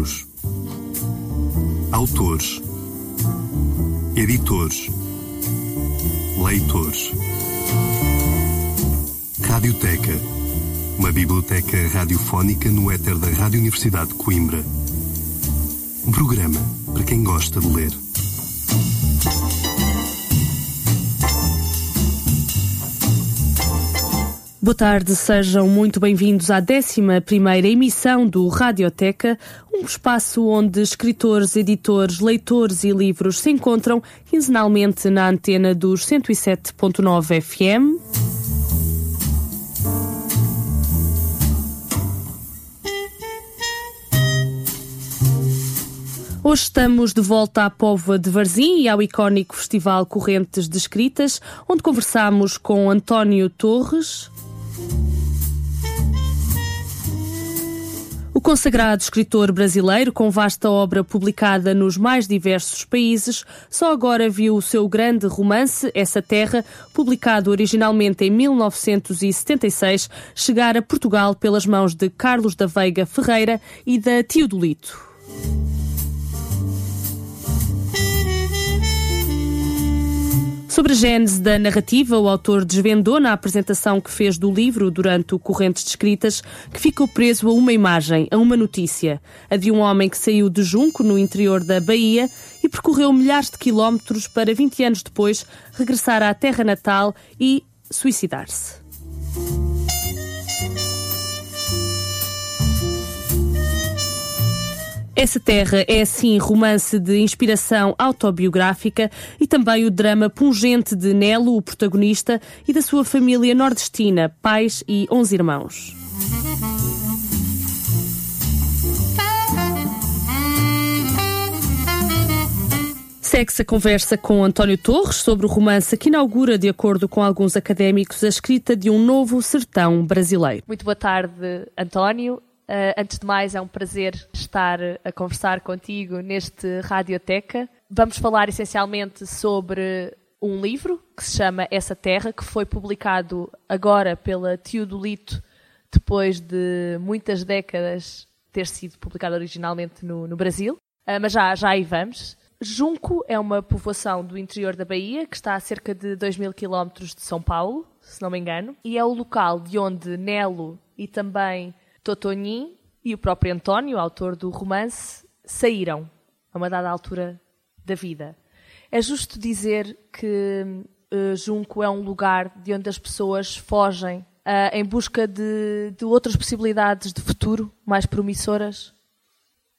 livros, autores, editores, leitores. Radioteca, uma biblioteca radiofónica no éter da Rádio Universidade de Coimbra. Um programa para quem gosta de ler. Boa tarde, sejam muito bem-vindos à 11 emissão do Radioteca, um espaço onde escritores, editores, leitores e livros se encontram quinzenalmente na antena dos 107.9 FM. Hoje estamos de volta à Póvoa de Varzim e ao icónico Festival Correntes de Escritas, onde conversamos com António Torres, O consagrado escritor brasileiro, com vasta obra publicada nos mais diversos países, só agora viu o seu grande romance, Essa Terra, publicado originalmente em 1976, chegar a Portugal pelas mãos de Carlos da Veiga Ferreira e da Teodolito. Sobre a gênese da narrativa, o autor desvendou na apresentação que fez do livro durante o Correntes de Escritas que ficou preso a uma imagem, a uma notícia, a de um homem que saiu de Junco, no interior da Bahia, e percorreu milhares de quilómetros para 20 anos depois regressar à terra natal e suicidar-se. Essa Terra é, assim, romance de inspiração autobiográfica e também o drama pungente de Nelo, o protagonista, e da sua família nordestina, pais e onze irmãos. Segue-se a conversa com António Torres sobre o romance que inaugura, de acordo com alguns académicos, a escrita de um novo sertão brasileiro. Muito boa tarde, António. Uh, antes de mais, é um prazer estar a conversar contigo neste Radioteca. Vamos falar essencialmente sobre um livro que se chama Essa Terra, que foi publicado agora pela Teodolito, depois de muitas décadas ter sido publicado originalmente no, no Brasil. Uh, mas já, já aí vamos. Junco é uma povoação do interior da Bahia, que está a cerca de 2 mil quilómetros de São Paulo, se não me engano, e é o local de onde Nelo e também Totonin e o próprio António, autor do romance, saíram a uma dada altura da vida. É justo dizer que uh, Junco é um lugar de onde as pessoas fogem uh, em busca de, de, outras possibilidades de futuro mais promissoras?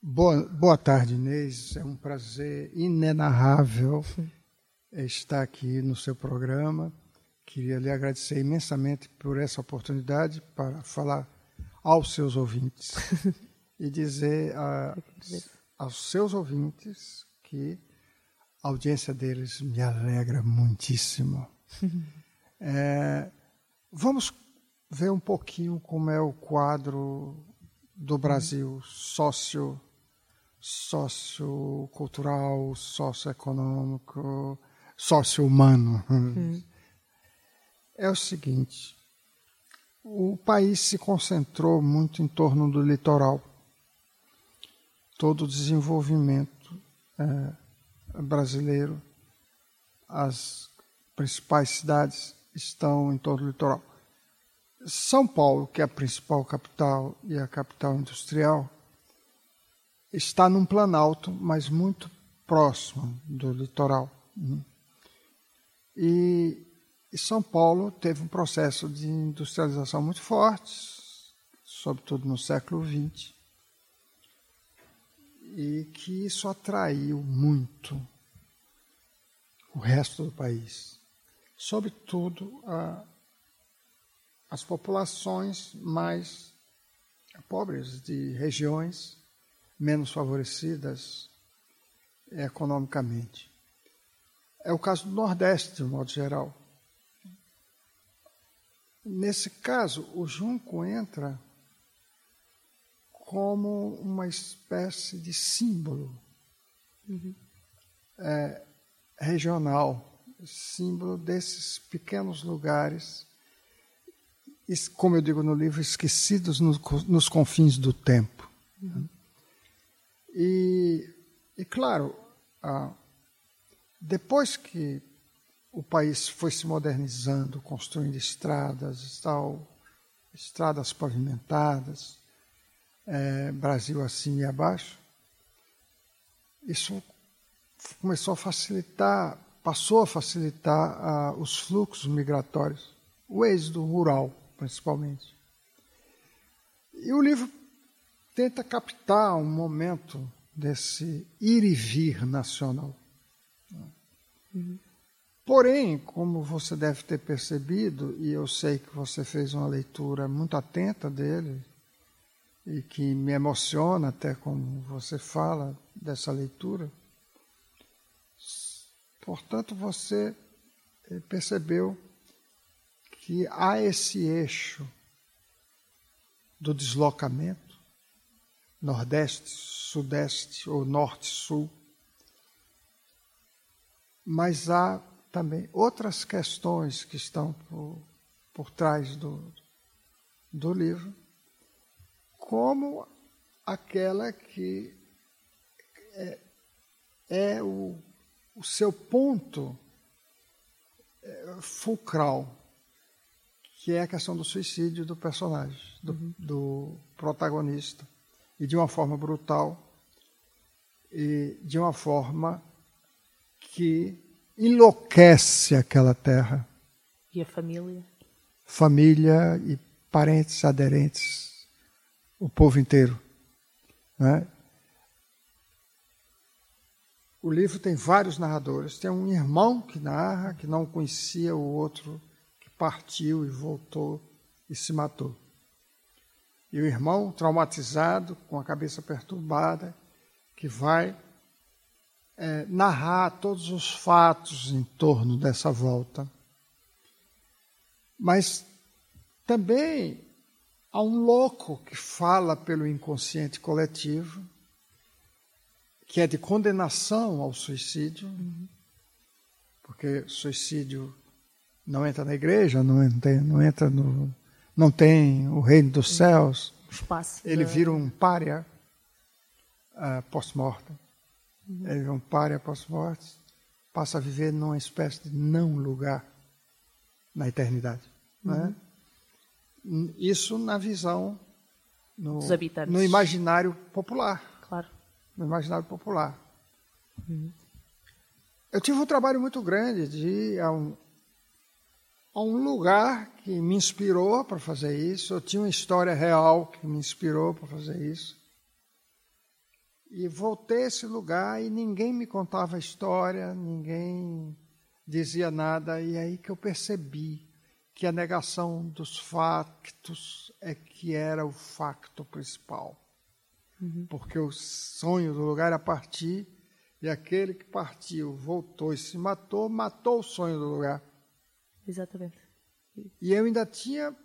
Boa, boa tarde, Inês. É um prazer inenarrável estar aqui no seu programa. Queria lhe agradecer imensamente por essa oportunidade para falar aos seus ouvintes e dizer a, aos seus ouvintes que a audiência deles me alegra muitíssimo. É, vamos ver um pouquinho como é o quadro do Brasil sócio sociocultural, socioeconômico, socio-humano. Hum. É o seguinte, o país se concentrou muito em torno do litoral. Todo o desenvolvimento é, brasileiro, as principais cidades estão em torno do litoral. São Paulo, que é a principal capital e a capital industrial, está num planalto, mas muito próximo do litoral. Né? E e São Paulo teve um processo de industrialização muito forte, sobretudo no século XX, e que isso atraiu muito o resto do país, sobretudo a, as populações mais pobres de regiões menos favorecidas economicamente. É o caso do Nordeste, de um modo geral. Nesse caso, o junco entra como uma espécie de símbolo uhum. é, regional, símbolo desses pequenos lugares, como eu digo no livro, esquecidos nos, nos confins do tempo. Uhum. E, e claro, ah, depois que o país foi se modernizando, construindo estradas, tal, estradas pavimentadas, é, Brasil acima e abaixo, isso começou a facilitar, passou a facilitar os fluxos migratórios, o êxodo rural, principalmente. E o livro tenta captar um momento desse ir e vir nacional. Uhum. Porém, como você deve ter percebido, e eu sei que você fez uma leitura muito atenta dele, e que me emociona até como você fala dessa leitura, portanto, você eh, percebeu que há esse eixo do deslocamento, nordeste, sudeste ou norte-sul, mas há também outras questões que estão por, por trás do, do livro, como aquela que é, é o, o, seu ponto é, fulcral, que é a questão do suicídio do personagem, do, uhum. do protagonista, e de uma forma brutal, e de uma forma que enlouquece aquela terra. E a família? Família e parentes, aderentes, o povo inteiro. Né? O livro tem vários narradores. Tem um irmão que narra, que não conhecia o outro, que partiu e voltou e se matou. E o irmão, traumatizado, com a cabeça perturbada, que vai é, narrar todos os fatos em torno dessa volta. Mas também há um louco que fala pelo inconsciente coletivo, que é de condenação ao suicídio, porque suicídio não entra na igreja, não entra, não entra no. não tem o reino dos céus. Espaço ele vira um párea uh, pós-mortem. Ele é um pare após morte, passa a viver numa espécie de não lugar na eternidade. Uhum. Né? Isso na visão, no, Dos habitantes. no imaginário popular. Claro. No imaginário popular. Uhum. Eu tive um trabalho muito grande de ir a um, a um lugar que me inspirou para fazer isso. Eu tinha uma história real que me inspirou para fazer isso. E voltei a esse lugar e ninguém me contava a história, ninguém dizia nada. E aí que eu percebi que a negação dos factos é que era o facto principal. Uhum. Porque o sonho do lugar era partir, e aquele que partiu voltou e se matou, matou o sonho do lugar. Exatamente. E eu ainda tinha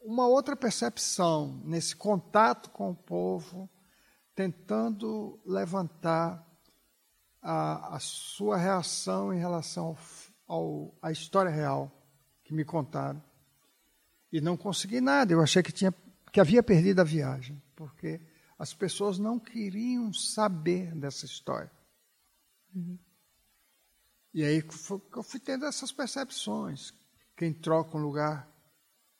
uma outra percepção nesse contato com o povo tentando levantar a, a sua reação em relação ao, à história real que me contaram. E não consegui nada. Eu achei que, tinha, que havia perdido a viagem, porque as pessoas não queriam saber dessa história. Uhum. E aí eu fui tendo essas percepções. Quem troca um lugar,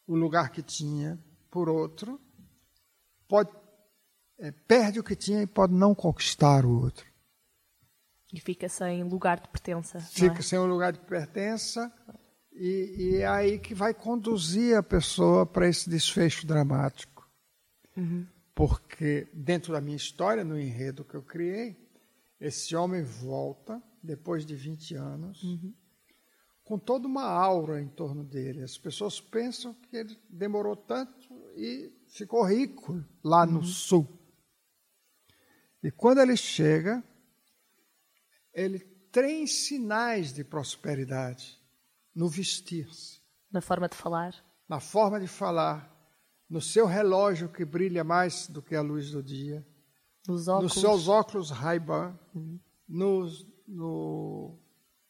o lugar que tinha por outro, pode perde o que tinha e pode não conquistar o outro. E fica sem lugar de pertença. Fica é? sem um lugar de pertença e, e, é aí que vai conduzir a pessoa para esse desfecho dramático. Uhum. Porque dentro da minha história, no enredo que eu criei, esse homem volta depois de 20 anos uhum. com toda uma aura em torno dele. As pessoas pensam que ele demorou tanto e ficou rico lá uhum. no sul. E quando ele chega, ele tem sinais de prosperidade no vestir-se. Na forma de falar. Na forma de falar. No seu relógio que brilha mais do que a luz do dia. Nos, óculos. nos seus óculos Ray-Ban. Uhum. Nos no,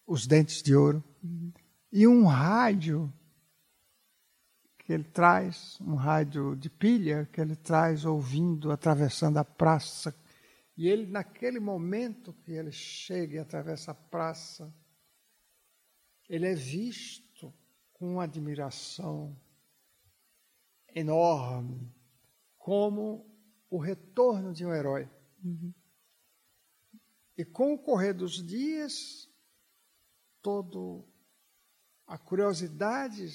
os dentes de ouro. Uhum. E um rádio que ele traz, um rádio de pilha que ele traz ouvindo, atravessando a praça E ele, naquele momento que ele chega e atravessa a praça, ele é visto com uma admiração enorme, como o retorno de um herói. Uhum. E com o correr dos dias, todo a curiosidade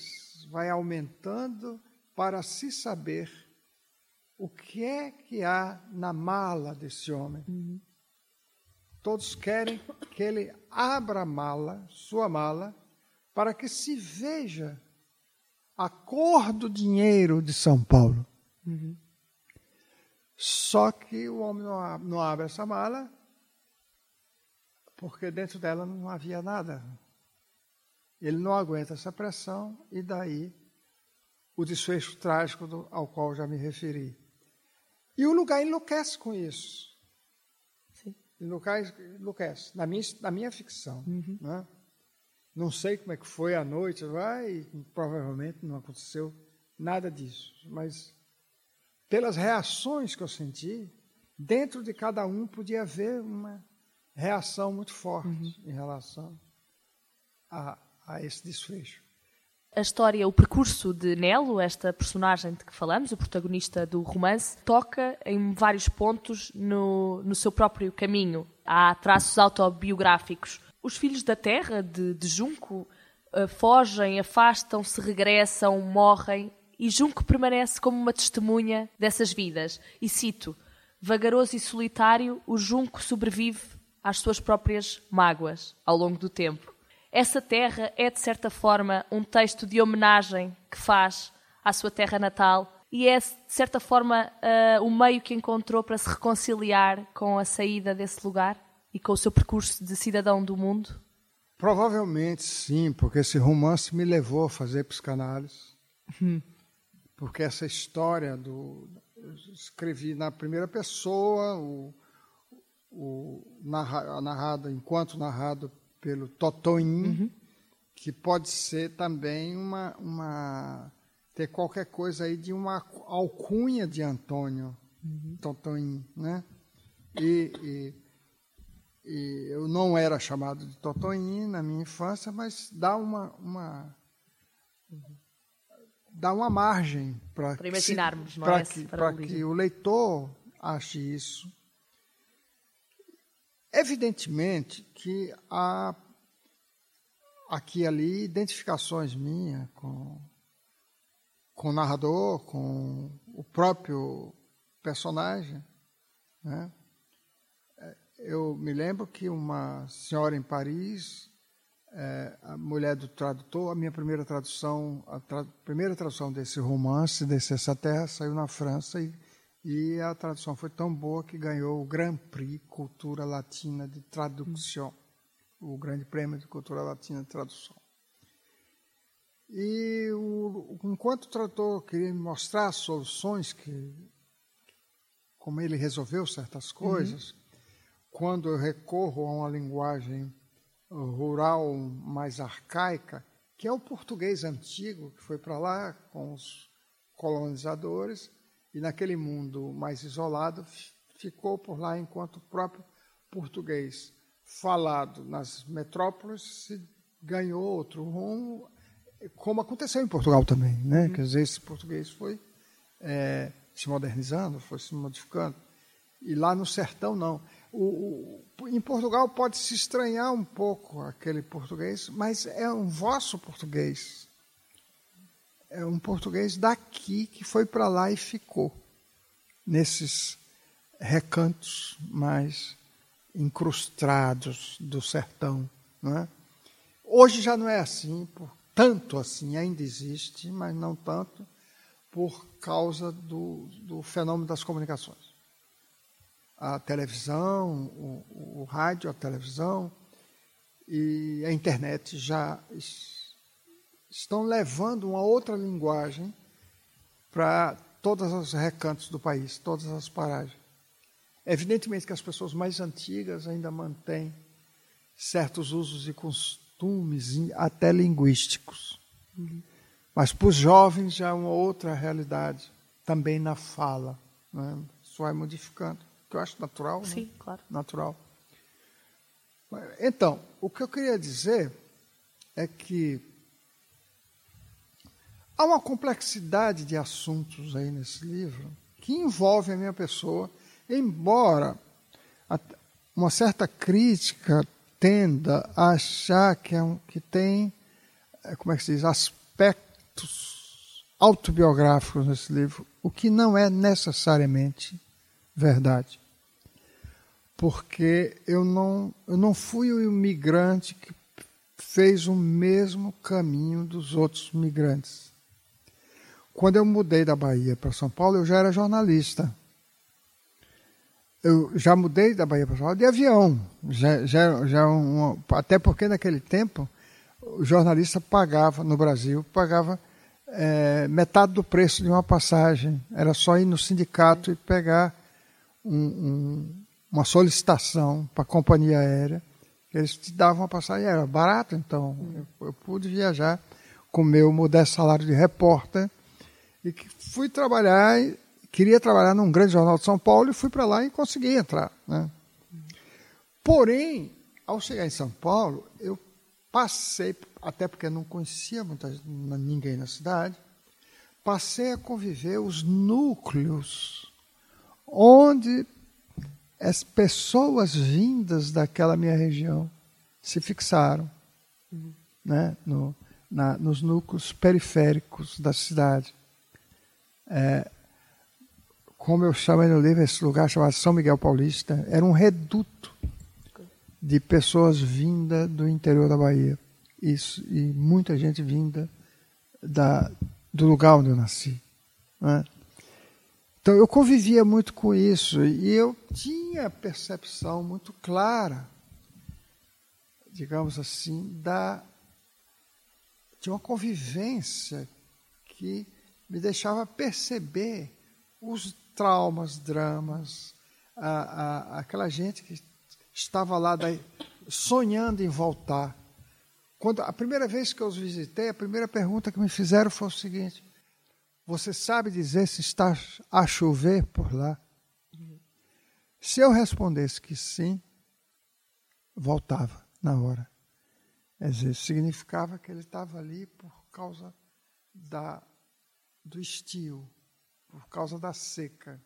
vai aumentando para se saber o que é que há na mala desse homem. Todos querem que ele abra a mala, sua mala, para que se veja a cor do dinheiro de São Paulo. Só que o homem não, não abre essa mala, porque dentro dela não havia nada. Ele não aguenta essa pressão e daí o desfecho trágico do, ao qual já me referi. E o lugar enlouquece com isso. Sim. Enlouquece, na minha, na minha ficção. Uhum. Né? Não sei como é que foi a noite, vai, provavelmente não aconteceu nada disso. Mas pelas reações que eu senti, dentro de cada um podia haver uma reação muito forte uhum. em relação a, a esse desfecho a história, o percurso de Nelo, esta personagem de que falamos, o protagonista do romance, toca em vários pontos no, no seu próprio caminho. Há traços autobiográficos. Os filhos da terra, de, de Junco, uh, fogem, afastam-se, regressam, morrem, e Junco permanece como uma testemunha dessas vidas. E cito: Vagaroso e solitário, o Junco sobrevive às suas próprias mágoas ao longo do tempo. Essa terra é, de certa forma, um texto de homenagem que faz à sua terra natal e é, de certa forma, uh, o meio que encontrou para se reconciliar com a saída desse lugar e com o seu percurso de cidadão do mundo? Provavelmente sim, porque esse romance me levou a fazer psicanálise. Hum. Porque essa história do. Eu escrevi na primeira pessoa, o, o narrado, enquanto narrado pelo Totoim, uhum. que pode ser também uma, uma ter qualquer coisa aí de uma alcunha de Antônio uhum. Totoim, né? E, e, e, eu não era chamado de Totoim na minha infância, mas dá uma, uma dá uma margem para imaginarmos, para que, para que o leitor ache isso Evidentemente que há aqui e ali identificações minhas com, com o narrador, com o próprio personagem. Né? Eu me lembro que uma senhora em Paris, é, a mulher do tradutor, a minha primeira tradução, a tra primeira tradução desse romance, desse Essa Terra, saiu na França e e a tradução foi tão boa que ganhou o Grand Prix Cultura Latina de Tradução, o Grande Prêmio de Cultura Latina de Tradução. E o, enquanto o tradutor queria me mostrar soluções que, como ele resolveu certas coisas, uhum. quando eu recorro a uma linguagem rural mais arcaica, que é o português antigo que foi para lá com os colonizadores, e naquele mundo mais isolado ficou por lá enquanto o próprio português falado nas metrópoles ganhou outro rumo, como aconteceu em Portugal também, né? Uhum. Quer dizer, esse português foi é, se modernizando, foi se modificando. E lá no sertão não. O, o, em Portugal pode se estranhar um pouco aquele português, mas é um vosso português é um português daqui que foi para lá e ficou nesses recantos mais incrustados do sertão. É? Hoje já não é assim, por, tanto assim, ainda existe, mas não tanto, por causa do, do fenômeno das comunicações. A televisão, o, o rádio, a televisão e a internet já estão levando uma outra linguagem para todos os recantos do país, todas as paragens. Evidentemente que as pessoas mais antigas ainda mantêm certos usos e costumes, até linguísticos. Uhum. Mas para os jovens já é uma outra realidade, também na fala. Né? Isso vai modificando. que eu acho natural. Sim, né? claro. Natural. Então, o que eu queria dizer é que há uma complexidade de assuntos aí nesse livro que envolve a minha pessoa, embora uma certa crítica tenda a achar que, é um, que tem, eh, como é que se diz, aspectos autobiográficos nesse livro, o que não é necessariamente verdade. Porque eu não, eu não fui o imigrante que fez o mesmo caminho dos outros migrantes. Quando eu mudei da Bahia para São Paulo, eu já era jornalista eu já mudei da Bahia para São Paulo de avião. Já, já, já um, até porque naquele tempo o jornalista pagava no Brasil, pagava é, metade do preço de uma passagem. Era só ir no sindicato e pegar um, um, uma solicitação para a companhia aérea. Eles te davam uma passagem, era barato, então eu, eu pude viajar com meu modesto salário de repórter e que fui trabalhar queria trabalhar num grande jornal de São Paulo e fui para lá e consegui entrar. Né? Porém, ao chegar em São Paulo, eu passei, até porque não conhecia muita, ninguém na cidade, passei a conviver os núcleos onde as pessoas vindas daquela minha região se fixaram uhum. né, no, na, nos núcleos periféricos da cidade. É, como eu chamo no livro, esse lugar chamado São Miguel Paulista, era um reduto de pessoas vindas do interior da Bahia. Isso, e muita gente vinda da, do lugar onde eu nasci. Né? Então eu convivia muito com isso e eu tinha percepção muito clara, digamos assim, da de uma convivência que me deixava perceber os traumas, dramas, a, a, aquela gente que estava lá daí, sonhando em voltar. Quando a primeira vez que eu os visitei, a primeira pergunta que me fizeram foi o seguinte: Você sabe dizer se está a chover por lá? Se eu respondesse que sim, voltava na hora. Quer dizer, significava que ele estava ali por causa da, do estio, por causa da seca.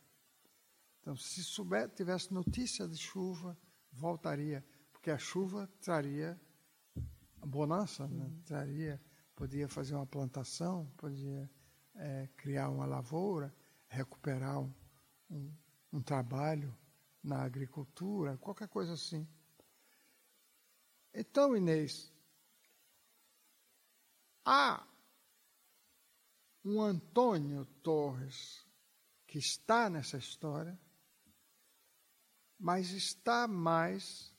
Então, se souber, tivesse notícia de chuva, voltaria, porque a chuva traria bonança, né? Traria, podia fazer uma plantação, podia é, criar uma lavoura, recuperar um, um, um trabalho na agricultura, qualquer coisa assim. Então, Inês, há um Antônio Torres que está nessa história, mas está mais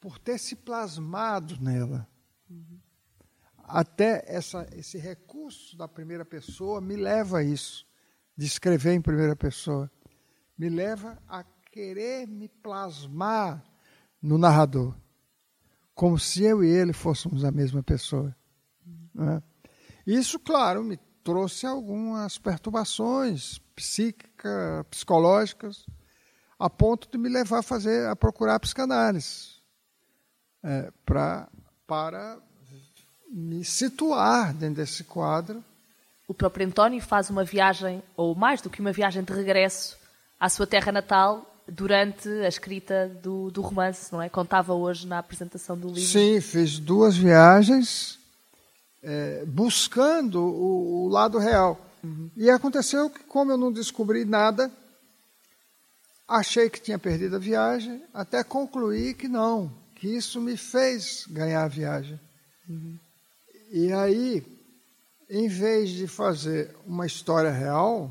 por ter se plasmado nela. Uhum. Até essa, esse recurso da primeira pessoa me leva a isso, de escrever em primeira pessoa. Me leva a querer me plasmar no narrador, como se eu e ele fôssemos a mesma pessoa. Uhum. Isso, claro, me trouxe algumas perturbações psíquicas, psicológicas, a ponto de me levar a fazer a procurar psicanálise é, pra, para me situar dentro desse quadro. O próprio António faz uma viagem, ou mais do que uma viagem de regresso à sua terra natal durante a escrita do, do romance, não é? Contava hoje na apresentação do livro. Sim, fiz duas viagens é, buscando o, o, lado real. Uhum. E aconteceu que, como eu não descobri nada, achei que tinha perdido a viagem, até concluí que não, que isso me fez ganhar a viagem. Uhum. E aí, em vez de fazer uma história real,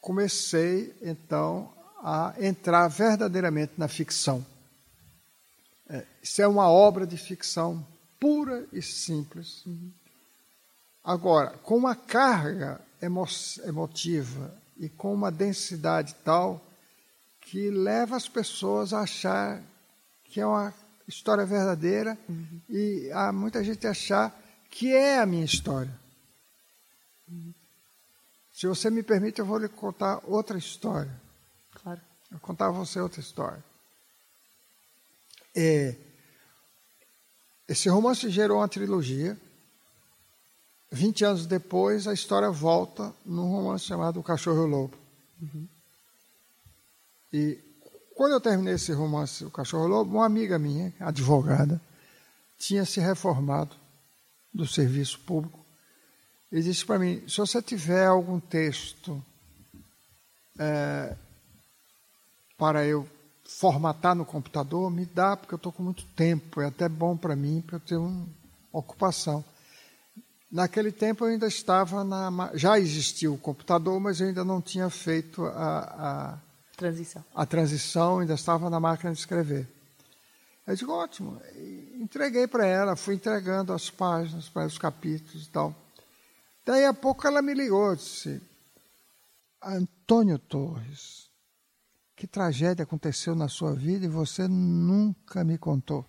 comecei então a entrar verdadeiramente na ficção. É, isso é uma obra de ficção pura e simples. Agora, com uma carga emo emotiva e com uma densidade tal que leva as pessoas a achar que é uma história verdadeira uhum. e há muita gente achar que é a minha história. Uhum. Se você me permite, eu vou lhe contar outra história Claro. Eu contar a você outra história. É, esse romance gerou uma trilogia. 20 anos depois, a história volta num romance chamado O Cachorro e o Lobo. Uhum. E quando eu terminei esse romance, O Cachorro e o Lobo, uma amiga minha, advogada, tinha se reformado do serviço público e disse para mim: se você tiver algum texto é, para eu formatar no computador, me dá, porque eu estou com muito tempo, é até bom para mim, para eu ter uma ocupação. Naquele tempo eu ainda estava na. Já existia o computador, mas eu ainda não tinha feito a, a transição. A transição, ainda estava na máquina de escrever. Eu digo, ótimo. Entreguei para ela, fui entregando as páginas, para os capítulos e tal. Daí a pouco ela me ligou, disse, Antônio Torres, que tragédia aconteceu na sua vida e você nunca me contou.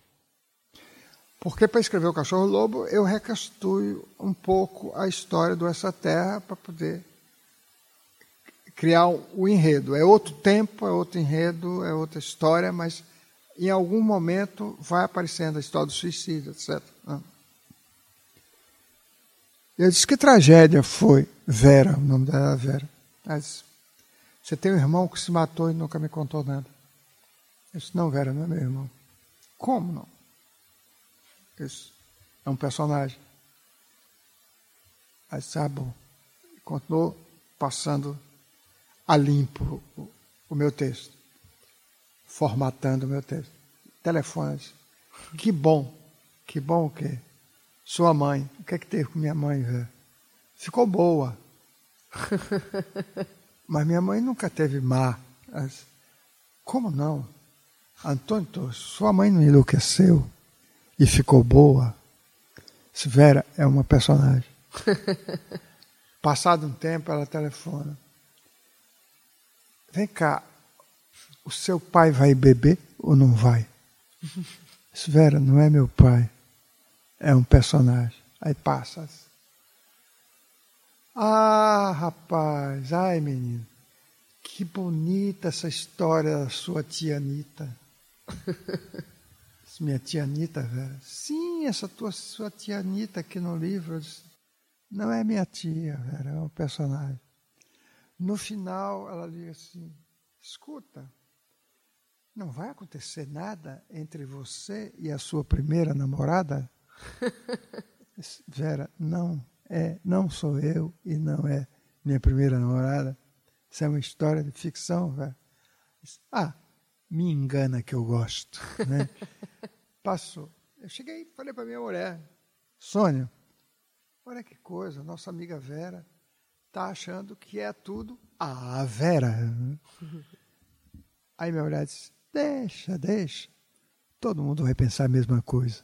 Porque para escrever o Cachorro Lobo, eu recastuio um pouco a história do Essa Terra para poder criar o enredo. É outro tempo, é outro enredo, é outra história, mas em algum momento vai aparecendo a história do suicídio, etc. Eu disse, que tragédia foi Vera, o nome dela era Vera. Você tem um irmão que se matou e nunca me contou nada. Eu disse, não, Vera, não é meu irmão. Como não? Isso é um personagem. Aí disse, ah, bom. E continuou passando a limpo o, o meu texto, formatando o meu texto. Telefones. Que bom, que bom o quê? Sua mãe, o que é que teve com minha mãe, velho? Ficou boa. Mas minha mãe nunca teve má. Como não? Antônio, sua mãe não enlouqueceu e ficou boa? Vera é uma personagem. Passado um tempo, ela telefona. Vem cá, o seu pai vai beber ou não vai? Vera não é meu pai é um personagem. Aí passa. Ah, rapaz, ai menino, que bonita essa história da sua tia Anitta. Minha tia Anitta, velho. Sim, essa tua sua tia Anitta aqui no livro. Não é minha tia, velho, é um personagem. No final, ela diz assim: escuta, não vai acontecer nada entre você e a sua primeira namorada? Vera, não é, não sou eu e não é minha primeira namorada. Isso é uma história de ficção, Vera. Ah, me engana que eu gosto, né? Passou. Eu cheguei, falei para minha mulher, Sônia, olha que coisa, nossa amiga Vera tá achando que é tudo a Vera. Aí minha mulher disse, deixa, deixa. Todo mundo vai pensar a mesma coisa.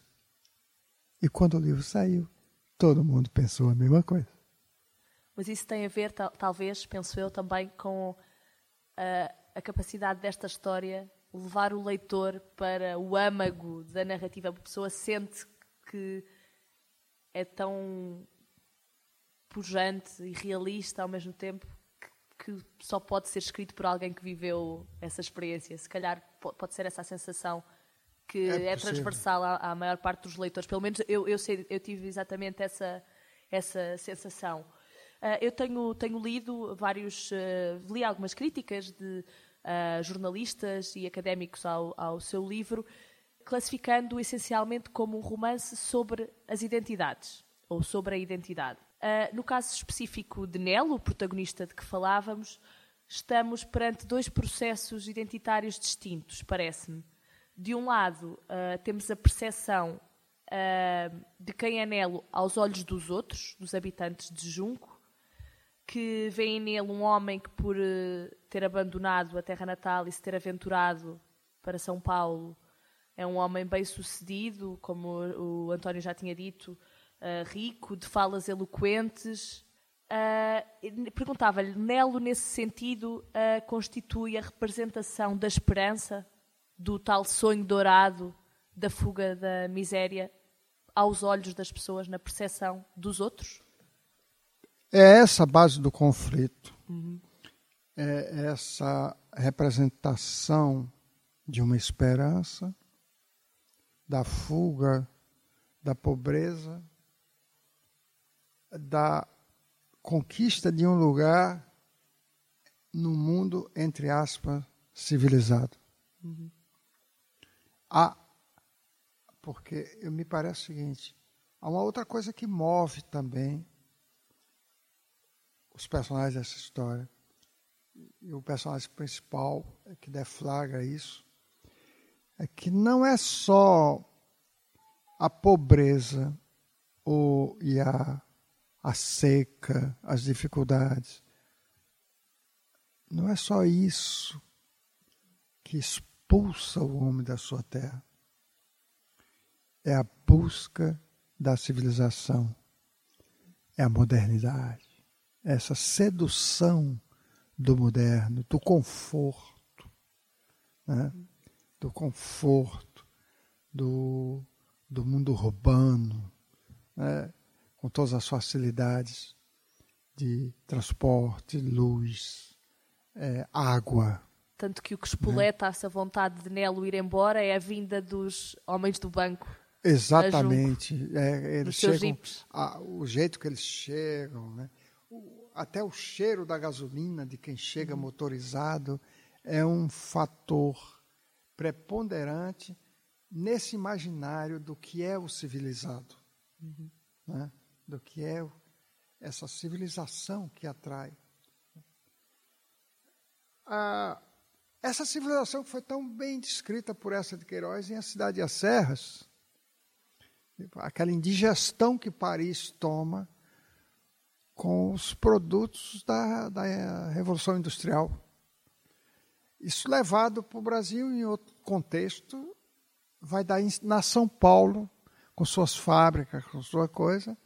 E quando o livro saiu, todo mundo pensou a mesma coisa. Mas isso tem a ver, talvez, penso eu, também com a, a capacidade desta história levar o leitor para o âmago da narrativa. A pessoa sente que é tão pujante e realista ao mesmo tempo que, que, só pode ser escrito por alguém que viveu essa experiência. Se calhar pode ser essa a sensação que é, é transversal à, à, maior parte dos leitores. Pelo menos eu, eu, sei, eu tive exatamente essa, essa sensação. Uh, eu tenho, tenho lido vários, uh, li algumas críticas de uh, jornalistas e académicos ao, ao seu livro, classificando-o essencialmente como um romance sobre as identidades, ou sobre a identidade. no caso específico de Nelo, o protagonista de que falávamos, estamos perante dois processos identitários distintos, parece-me. De um lado, uh, temos a percepção uh, de quem é Nelo aos olhos dos outros, dos habitantes de Junco, que veem nele um homem que, por uh, ter abandonado a terra natal e se ter aventurado para São Paulo, é um homem bem sucedido, como o António já tinha dito, rico, de falas eloquentes. Perguntava-lhe, Nelo, nesse sentido, constitui a representação da esperança do tal sonho dourado da fuga da miséria aos olhos das pessoas, na percepção dos outros? É essa a base do conflito. Uhum. é essa representação de uma esperança, da fuga da pobreza, da conquista de um lugar no mundo, entre aspas, civilizado. Uhum. Há, porque me parece o seguinte, há uma outra coisa que move também os personagens dessa história. E o personagem principal é que deflagra isso, é que não é só a pobreza ou, e a, a seca, as dificuldades. Não é só isso que expulsa o homem da sua terra. É a busca da civilização, é a modernidade, é essa sedução do moderno, do conforto, né? do conforto, do, do mundo urbano, né? com todas as facilidades de transporte, luz, é, água. Tanto que o que espoleta né? essa vontade de Nelo ir embora é a vinda dos homens do banco. Exatamente. É, eles chegam, a, o jeito que eles chegam, né? o, até o cheiro da gasolina de quem chega uhum. motorizado é um fator preponderante nesse imaginário do que é o civilizado, uhum. né? do que é essa civilização que atrai. Ah, essa civilização foi tão bem descrita por essa de Queiroz em A Cidade e as Serras, aquela indigestão que Paris toma com os produtos da, da Revolução Industrial. Isso levado para o Brasil em outro contexto, vai dar na São Paulo, com suas fábricas, com sua coisa.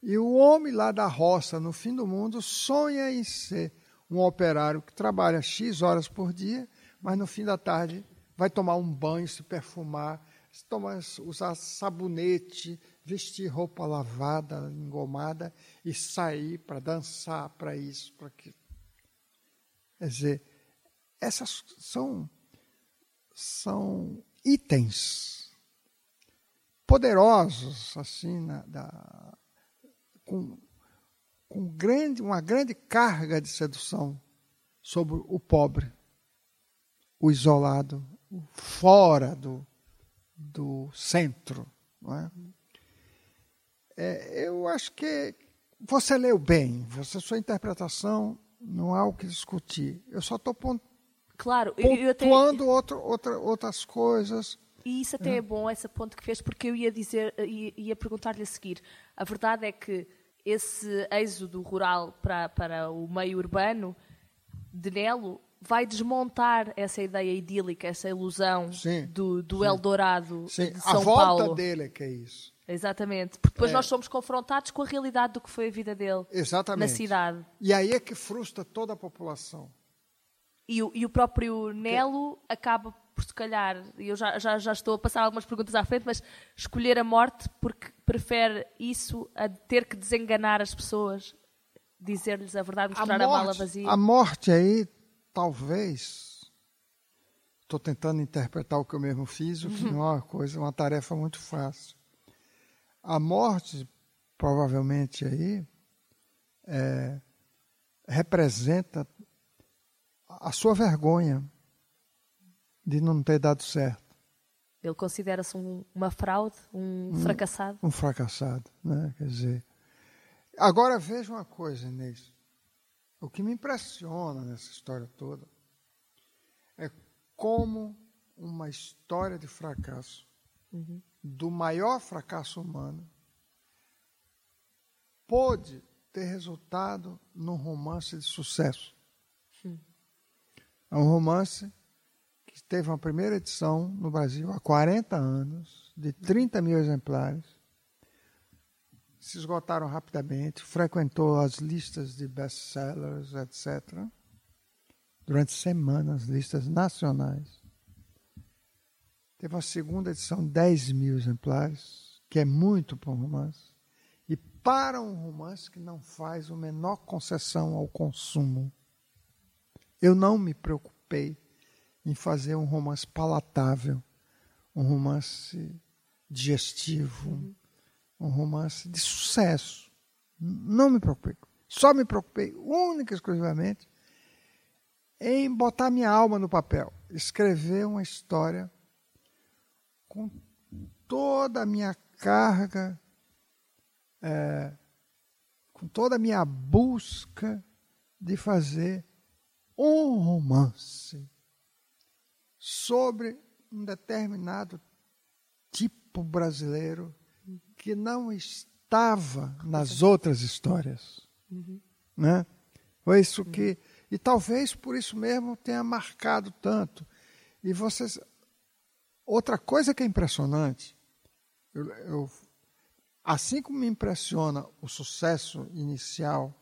E o homem lá da roça, no fim do mundo, sonha em ser um operário que trabalha X horas por dia, mas no fim da tarde vai tomar um banho, se perfumar, tomar, usar sabonete, vestir roupa lavada, engomada e sair para dançar, para isso, para aquilo. Quer dizer, essas são, são itens poderosos, assim, na, da, com, com grande, uma grande carga de sedução sobre o pobre, o isolado, o fora do, do centro. É? É, eu acho que você leu bem, você, sua interpretação não há o que discutir. Eu só estou Claro, eu pontuando até... outro, outra, outras coisas. E isso até é. é bom, esse ponto que fez, porque eu ia dizer, ia, ia perguntar-lhe a seguir. A verdade é que esse êxodo rural para, para o meio urbano de Nelo vai desmontar essa ideia idílica, essa ilusão sim, do, do sim. Eldorado sim. de São Paulo. A volta Paulo. dele é que é isso. Exatamente, porque depois é. nós somos confrontados com a realidade do que foi a vida dele Exatamente. na cidade. E aí é que frustra toda a população. E o, e o próprio Nelo que... acaba por, se calhar, eu já, já, já estou a passar algumas perguntas à frente, mas escolher a morte porque prefere isso a ter que desenganar as pessoas, dizer-lhes a verdade, mostrar a, morte, a mala vazia. A morte aí, talvez, estou tentando interpretar o que eu mesmo fiz, o que não é uma coisa, uma tarefa muito fácil. A morte, provavelmente aí, é, representa a sua vergonha de não ter dado certo. Ele considera-se um, uma fraude, um, um, fracassado? Um fracassado, né? Quer dizer. Agora veja uma coisa, Inês. O que me impressiona nessa história toda é como uma história de fracasso, uhum. do maior fracasso humano, pôde ter resultado num romance de sucesso. É um romance que teve uma primeira edição no Brasil há 40 anos, de 30 mil exemplares. Se esgotaram rapidamente, frequentou as listas de best-sellers, etc. Durante semanas, listas nacionais. Teve uma segunda edição, 10 mil exemplares, que é muito para um romance. E para um romance que não faz a menor concessão ao consumo Eu não me preocupei em fazer um romance palatável, um romance digestivo, um romance de sucesso. Não me preocupei. Só me preocupei única e exclusivamente em botar minha alma no papel, escrever uma história com toda a minha carga, é, com toda a minha busca de fazer um romance sobre um determinado tipo brasileiro que não estava nas outras histórias. Uhum. Né? Foi isso que. E talvez por isso mesmo tenha marcado tanto. E vocês. Outra coisa que é impressionante, eu, eu, assim como me impressiona o sucesso inicial,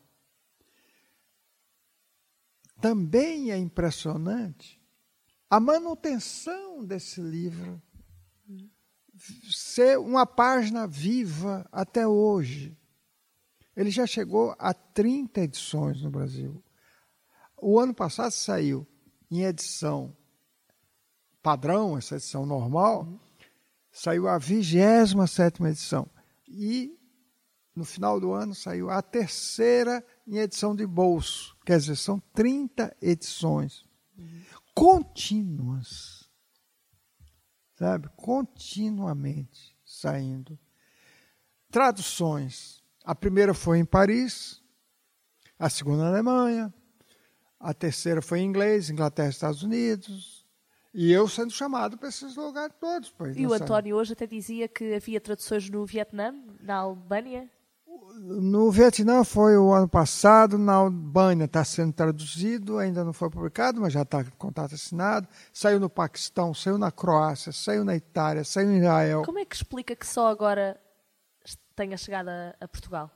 também é impressionante a manutenção desse livro ser uma página viva até hoje. Ele já chegou a 30 edições no Brasil. O ano passado saiu em edição padrão, essa edição normal, saiu a 27 edição. E no final do ano saiu a terceira em edição de bolso. Quer dizer, são 30 edições contínuas. Sabe? Continuamente saindo. Traduções. A primeira foi em Paris, a segunda na Alemanha, a terceira foi em inglês, Inglaterra e Estados Unidos, e eu sendo chamado para esses lugares todos. E o António hoje até dizia que havia traduções no Vietnã, na Albânia? No Vietnã foi o ano passado, na Albânia está sendo traduzido, ainda não foi publicado, mas já está com contato assinado. Saiu no Paquistão, saiu na Croácia, saiu na Itália, saiu em Israel. Como é que explica que só agora tenha chegado a, a Portugal?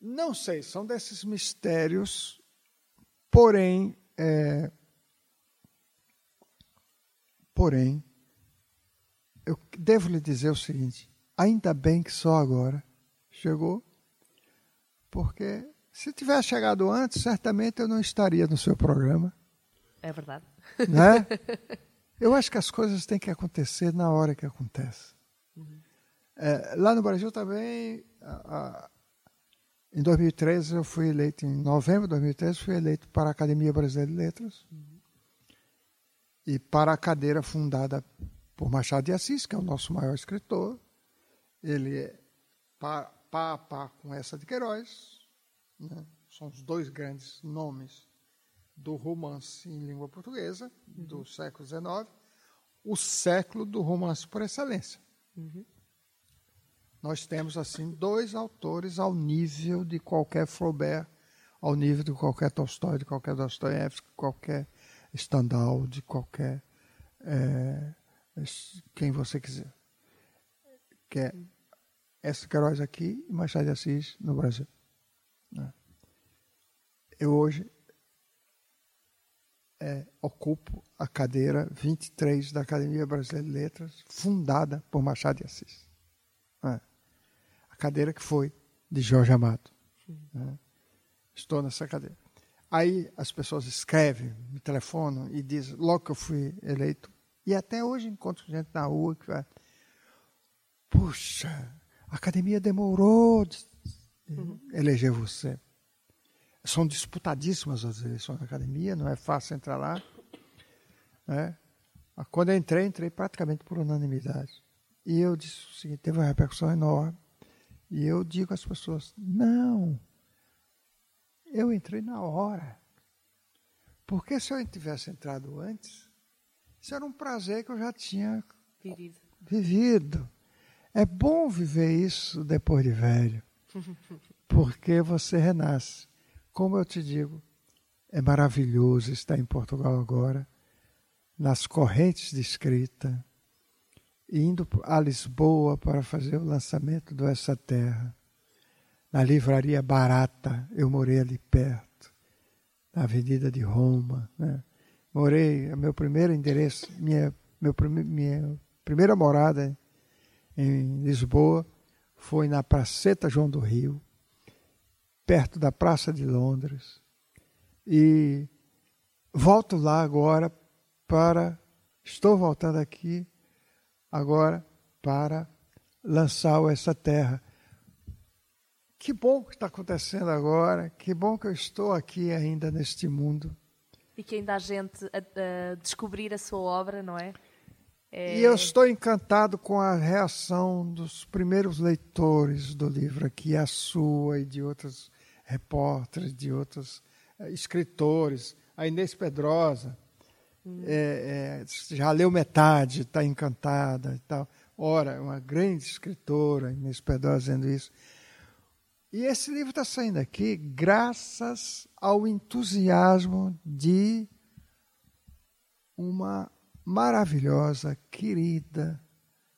Não sei, são desses mistérios, porém, é, porém, eu devo lhe dizer o seguinte: Ainda bem que só agora chegou, porque se tivesse chegado antes, certamente eu não estaria no seu programa. É verdade. Né? Eu acho que as coisas têm que acontecer na hora que acontece. Uhum. É, lá no Brasil também, a, a, em 2013, eu fui eleito, em novembro de 2013, fui eleito para a Academia Brasileira de Letras uhum. e para a cadeira fundada por Machado de Assis, que é o nosso maior escritor, ele é pá, a pá com essa de Queiroz, né? são os dois grandes nomes do romance em língua portuguesa uhum. do século XIX, o século do romance por excelência. Uhum. Nós temos assim dois autores ao nível de qualquer Flaubert, ao nível de qualquer Tolstói, de qualquer Dostoiévski, qualquer Stendhal, de qualquer é, quem você quiser. Que é essa Queiroz aqui e Machado de Assis no Brasil. Né? Eu hoje é, ocupo a cadeira 23 da Academia Brasileira de Letras, fundada por Machado de Assis. Né? A cadeira que foi de Jorge Amado. Né? Estou nessa cadeira. Aí as pessoas escrevem, me telefonam e dizem, logo que eu fui eleito, e até hoje encontro gente na rua que vai, puxa, a academia demorou de uhum. eleger você. São disputadíssimas as eleições da academia, não é fácil entrar lá. Né? Quando eu entrei, entrei praticamente por unanimidade. E eu disse o seguinte: teve uma repercussão enorme. E eu digo às pessoas: não, eu entrei na hora. Porque se eu tivesse entrado antes, isso era um prazer que eu já tinha vivido. vivido. É bom viver isso depois de velho, porque você renasce. Como eu te digo, é maravilhoso estar em Portugal agora, nas correntes de escrita, indo a Lisboa para fazer o lançamento do Essa Terra. Na livraria barata, eu morei ali perto, na Avenida de Roma. Né? Morei, meu primeiro endereço, minha, meu, minha primeira morada em Lisboa foi na Praceta João do Rio, perto da Praça de Londres. E volto lá agora para. Estou voltando aqui agora para lançar essa terra. Que bom que está acontecendo agora, que bom que eu estou aqui ainda neste mundo. E que ainda há gente a, a descobrir a sua obra, não é? É? E eu estou encantado com a reação dos primeiros leitores do livro aqui, a sua e de outros repórteres, de outros uh, escritores. A Inês Pedrosa hum. é, é, já leu metade, está encantada e tal. Ora, é uma grande escritora, Inês Pedrosa, dizendo isso. E esse livro está saindo aqui graças ao entusiasmo de uma maravilhosa, querida,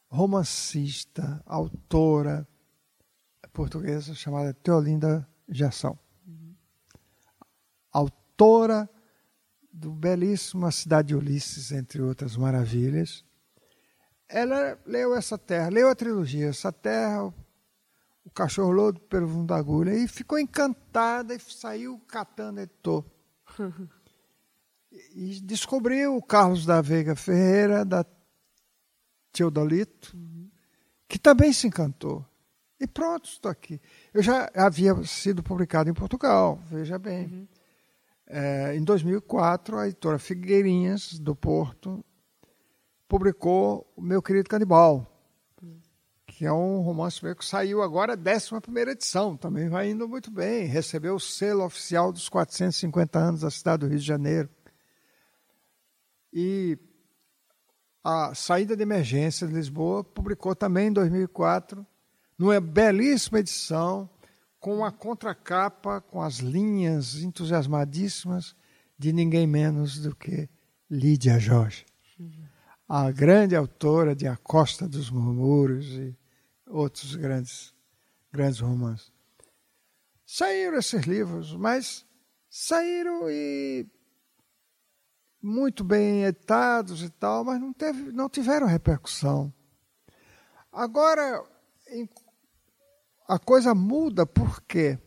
romancista, autora portuguesa chamada Teolinda. Uhum. Autora do belíssimo A Cidade de Ulisses, entre outras maravilhas. Ela leu essa terra, leu a trilogia, essa terra, o cachorro lodo pelo fundo da agulha e ficou encantada e saiu catando Etô. e descobriu o Carlos da Veiga Ferreira, da Teodolito, uhum. que também se encantou. E pronto, estou aqui. Eu já havia sido publicado em Portugal, veja bem. Uhum. É, em 2004, a editora Figueirinhas, do Porto, publicou O Meu Querido Canibal, que é um romance que saiu agora, a 11 edição, também vai indo muito bem. Recebeu o selo oficial dos 450 anos da cidade do Rio de Janeiro. E a Saída de Emergência de Lisboa publicou também em 2004, numa belíssima edição, com a contracapa, com as linhas entusiasmadíssimas de ninguém menos do que Lídia Jorge, a grande autora de A Costa dos Murmúrios e outros grandes, grandes romances. Saíram esses livros, mas saíram e muito bem editados e tal, mas não, teve, não tiveram repercussão. Agora, a coisa muda por quê?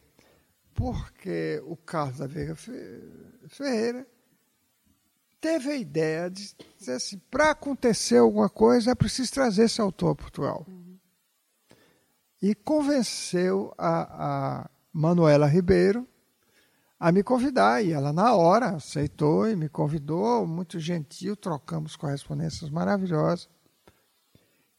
Porque o Carlos da Veiga Ferreira teve a ideia de dizer assim, para acontecer alguma coisa é preciso trazer esse autor a Portugal. Uhum e convenceu a, a Manuela Ribeiro a me convidar. E ela, na hora, aceitou e me convidou, muito gentil, trocamos correspondências maravilhosas.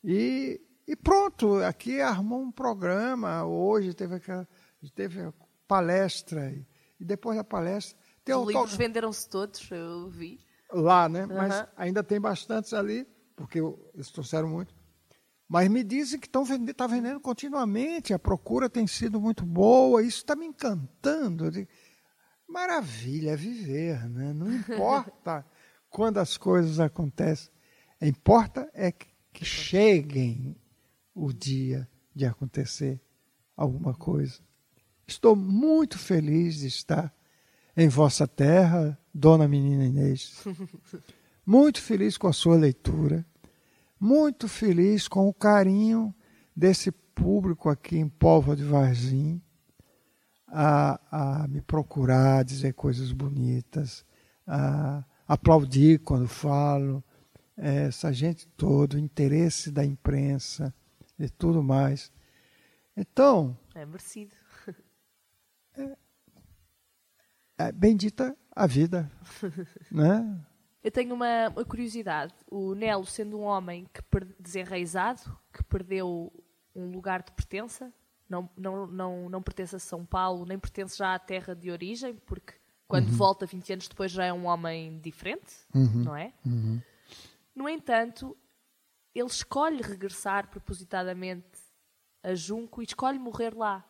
E, e pronto, aqui armou um programa. Hoje teve, aquela, teve palestra, e, e depois da palestra. Tem Os livros venderam-se todos, eu vi. Lá, né? Uhum. Mas ainda tem bastantes ali, porque eles trouxeram muito. Mas me dizem que estão vendendo, tá vendendo continuamente, a procura tem sido muito boa, isso está me encantando. Maravilha, é viver, né? não importa quando as coisas acontecem, importa é que, que cheguem o dia de acontecer alguma coisa. Estou muito feliz de estar em vossa terra, dona menina Inês. Muito feliz com a sua leitura muito feliz com o carinho desse público aqui em Póvoa de Varzim a, a me procurar, dizer coisas bonitas, a aplaudir quando falo, essa gente toda, o interesse da imprensa e tudo mais. Então. É merecido. É, é bendita a vida, né? Eu tenho uma, uma, curiosidade. O Nelo, sendo um homem que desenraizado, que perdeu um lugar de pertença, não, não, não, não pertence a São Paulo, nem pertence já à terra de origem, porque quando uhum. volta 20 anos depois já é um homem diferente, uhum. não é? Uhum. No entanto, ele escolhe regressar propositadamente a Junco e escolhe morrer lá.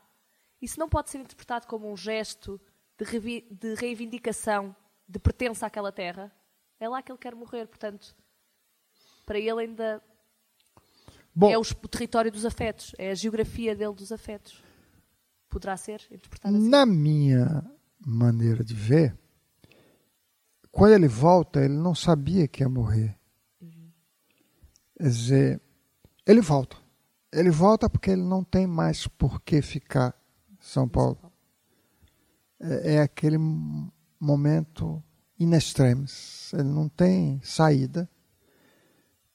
Isso não pode ser interpretado como um gesto de, de reivindicação de pertença àquela terra? É lá que ele quer morrer, portanto, para ele ainda Bom, é o, o território dos afetos, é a geografia dele dos afetos. Poderá ser interpretado assim? Na minha maneira de ver, quando ele volta, ele não sabia que ia morrer. Uhum. Quer dizer, ele volta. Ele volta porque ele não tem mais por que ficar em São Paulo. É, é aquele momento in extremis, ele não tem saída,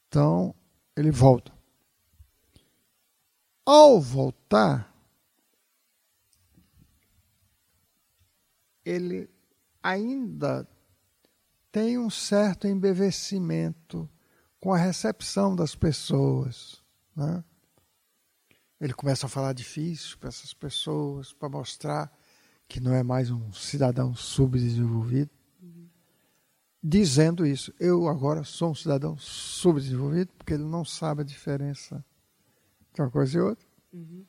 então ele volta. Ao voltar, ele ainda tem um certo embevecimento com a recepção das pessoas. Né? Ele começa a falar difícil para essas pessoas, para mostrar que não é mais um cidadão subdesenvolvido, dizendo isso. Eu agora sou um cidadão subdesenvolvido, porque ele não sabe a diferença de uma coisa e outra. Uhum.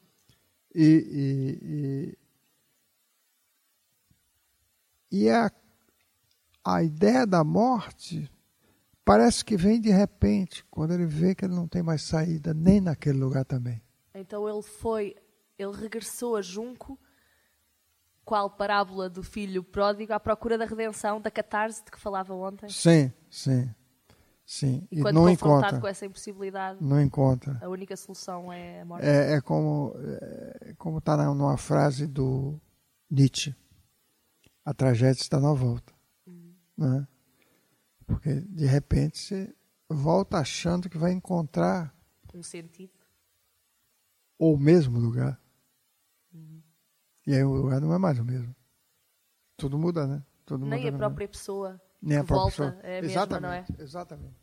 E, e, e, e a, a ideia da morte parece que vem de repente, quando ele vê que ele não tem mais saída nem naquele lugar também. Então ele foi, ele regressou a Junco, qual parábola do filho pródigo, à procura da redenção, da catarse de que falava ontem? Sim, sim. Sim, e, e quando não encontra. com essa impossibilidade, não encontra. A única solução é a morte. É, é como é, como está numa frase do Nietzsche: a tragédia está na volta, uhum. né? Porque de repente você volta achando que vai encontrar um sentido ou o mesmo lugar. Uhum. E aí o lugar não é mais o mesmo. Tudo muda, né? Tudo Nem muda, a própria pessoa Nem a própria volta é exatamente, mesma, não é? Exatamente.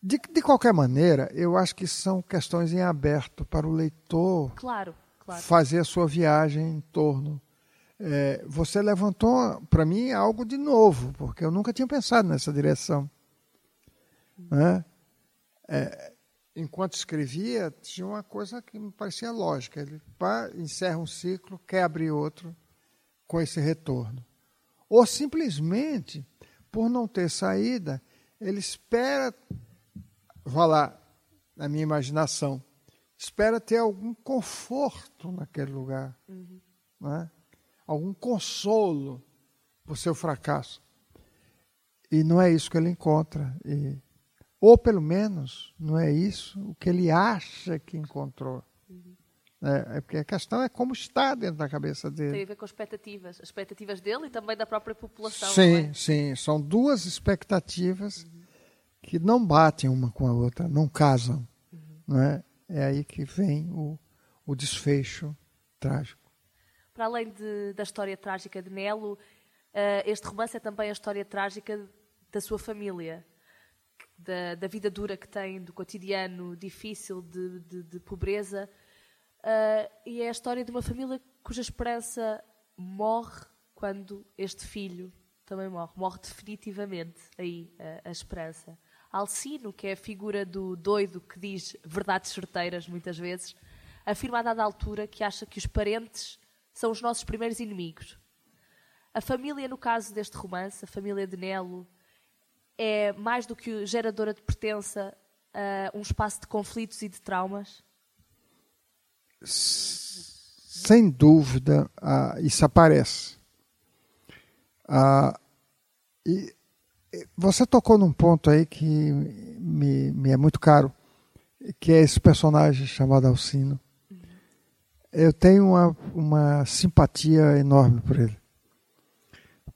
De, de qualquer maneira, eu acho que são questões em aberto para o leitor claro, claro. fazer a sua viagem em torno. É, você levantou, para mim, algo de novo, porque eu nunca tinha pensado nessa direção. Né? É, enquanto escrevia, tinha uma coisa que me parecia lógica. Ele pá, encerra um ciclo, quer abrir outro com esse retorno. Ou simplesmente, por não ter saída, ele espera, vá lá, na minha imaginação, espera ter algum conforto naquele lugar, uhum. né? algum consolo por seu fracasso. E não é isso que ele encontra. E ou pelo menos não é isso o que ele acha que encontrou. Uhum. É, é, porque a questão é como está dentro da cabeça dele. Tem a ver com expectativas. As expectativas dele e também da própria população. Sim, é? sim. São duas expectativas uhum. que não batem uma com a outra, não casam. Uhum. Não é? é aí que vem o, o desfecho trágico. Para além de, da história trágica de Nelo, uh, este romance é também a história trágica da sua família da, da, vida dura que tem, do cotidiano difícil, de, de, de pobreza. Uh, e é a história de uma família cuja esperança morre quando este filho também morre. Morre definitivamente aí a, a esperança. Alcino, que é a figura do doido que diz verdades certeiras muitas vezes, afirma a dada altura que acha que os parentes são os nossos primeiros inimigos. A família, no caso deste romance, a família de Nelo, é mais do que geradora de pertença a um espaço de conflitos e de traumas? Sem dúvida, uh, isso aparece. Uh, e você tocou num ponto aí que me, me, é muito caro, que é esse personagem chamado Alcino. Eu tenho uma, uma simpatia enorme por ele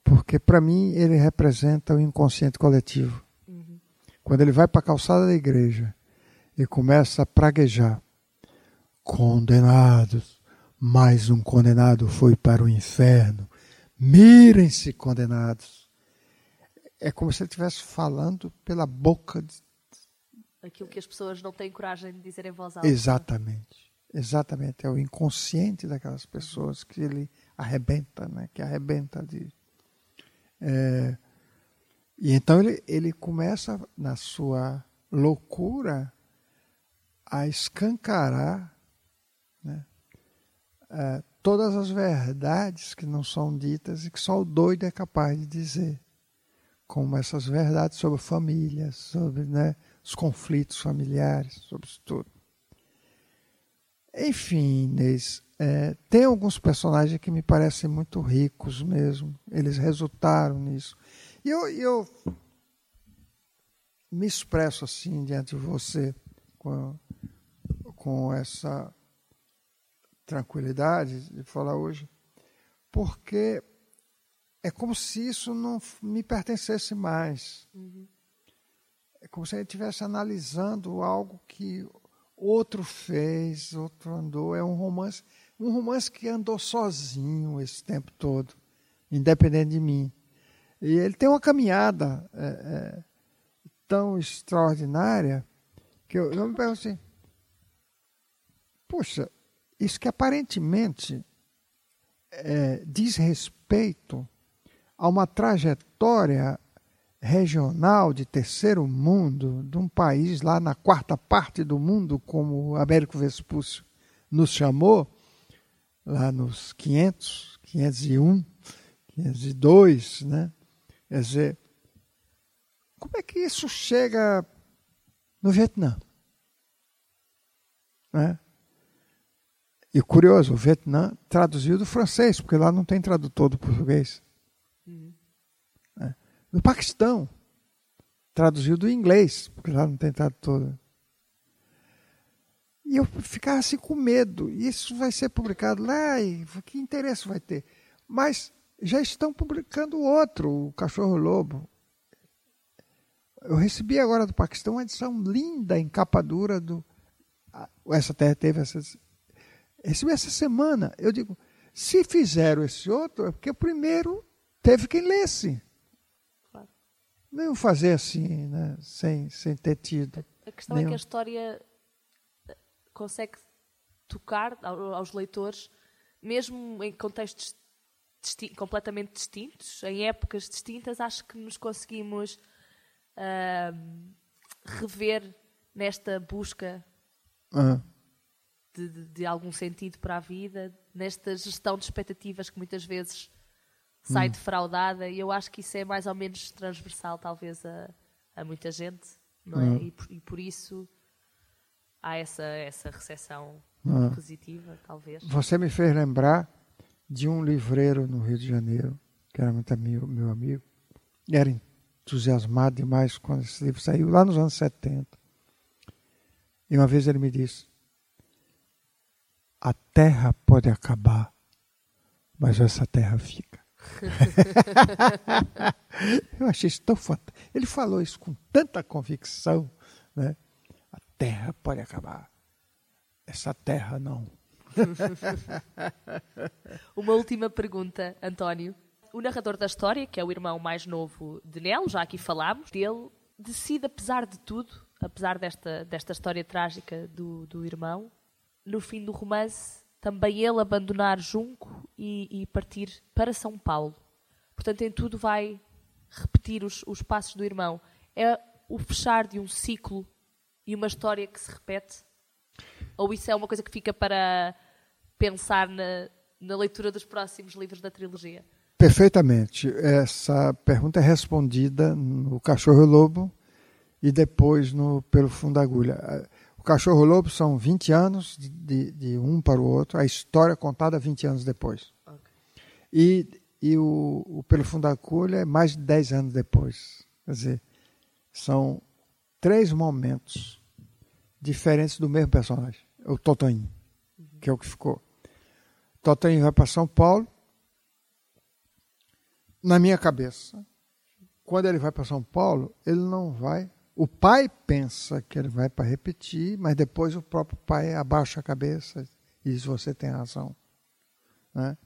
porque para mim ele representa o inconsciente coletivo. Uhum. Quando ele vai para a calçada da igreja e começa a praguejar, condenados, mais um condenado foi para o inferno, mirem-se condenados. É como se ele estivesse falando pela boca de... aquilo que as pessoas não têm coragem de dizer em voz alta. Exatamente. Exatamente, é o inconsciente daquelas pessoas que ele arrebenta, né? que arrebenta de é, e então ele, ele começa, na sua loucura, a escancarar é, todas as verdades que não são ditas e que só o doido é capaz de dizer. Como essas verdades sobre família, sobre né, os conflitos familiares, sobre isso tudo. Enfim, Inês, é, tem alguns personagens que me parecem muito ricos mesmo. Eles resultaram nisso. E eu, eu me expresso assim diante de você com, com essa tranquilidade de falar hoje, porque é como se isso não me pertencesse mais. Uhum. É como se ele estivesse analisando algo que outro fez, outro andou. É um romance, um romance que andou sozinho esse tempo todo, independente de mim. E ele tem uma caminhada é, é, tão extraordinária que eu, eu me pergunto assim: puxa, isso que aparentemente é, diz respeito a uma trajetória regional de terceiro mundo, de um país lá na quarta parte do mundo, como Américo Vespúcio nos chamou, lá nos 500, 501, 502, né? Quer dizer, como é que isso chega no Vietnã? Né? E curioso, o Vietnã traduziu do francês, porque lá não tem tradutor do português. Uhum. É. No Paquistão, traduziu do inglês, porque lá não tem tradutor. E eu ficava assim com medo. Isso vai ser publicado lá, e que interesse vai ter? Mas já estão publicando outro, o Cachorro Lobo. Eu recebi agora do Paquistão uma edição linda em capa dura do. Essa terra teve essa. Recebi essa semana. Eu digo, se fizeram esse outro, é porque o primeiro teve quem lesse. Claro. Não iam fazer assim, né? sem, sem ter tido. A questão nenhum. é que a história eh, consegue tocar aos leitores, mesmo em contextos disti completamente distintos, em épocas distintas, acho que nos conseguimos uh, rever nesta busca uhum. De, de, algum sentido para a vida, nesta gestão de expectativas que muitas vezes sai hum. defraudada e eu acho que isso é mais ou menos transversal talvez a, a muita gente não é? Hum. E, por, e, por, isso há essa, essa recepção hum. positiva talvez você me fez lembrar de um livreiro no Rio de Janeiro que era muito amigo, meu amigo era entusiasmado demais quando esse livro saiu lá nos anos 70 e uma vez ele me disse a terra pode acabar mas essa terra fica eu achei isso tão fantástico. Ele falou isso com tanta convicção, né? A terra pode acabar. Essa terra não. Uma última pergunta, António. O narrador da história, que é o irmão mais novo de Nelo, já aqui falámos dele, decide, apesar de tudo, apesar desta, desta história trágica do, do irmão, no fim do romance também ele abandonar Junco e, e, partir para São Paulo. Portanto, em tudo vai repetir os, os passos do irmão. É o fechar de um ciclo e uma história que se repete? Ou isso é uma coisa que fica para pensar na, na leitura dos próximos livros da trilogia? Perfeitamente. Essa pergunta é respondida no Cachorro Lobo e depois no Pelo Fundo da Agulha. O Cachorro Lobo são 20 anos de, de, um para o outro, a história contada 20 anos depois. Okay. E, e o, o Pelo Fundo da Agulha é mais de 10 anos depois. Quer dizer, são três momentos diferentes do mesmo personagem, o Totonho, uhum. que é o que ficou. Totonho vai para São Paulo, na minha cabeça, quando ele vai para São Paulo, ele não vai o pai pensa que ele vai para repetir, mas depois o próprio pai abaixa a cabeça e diz: Você tem razão. Né?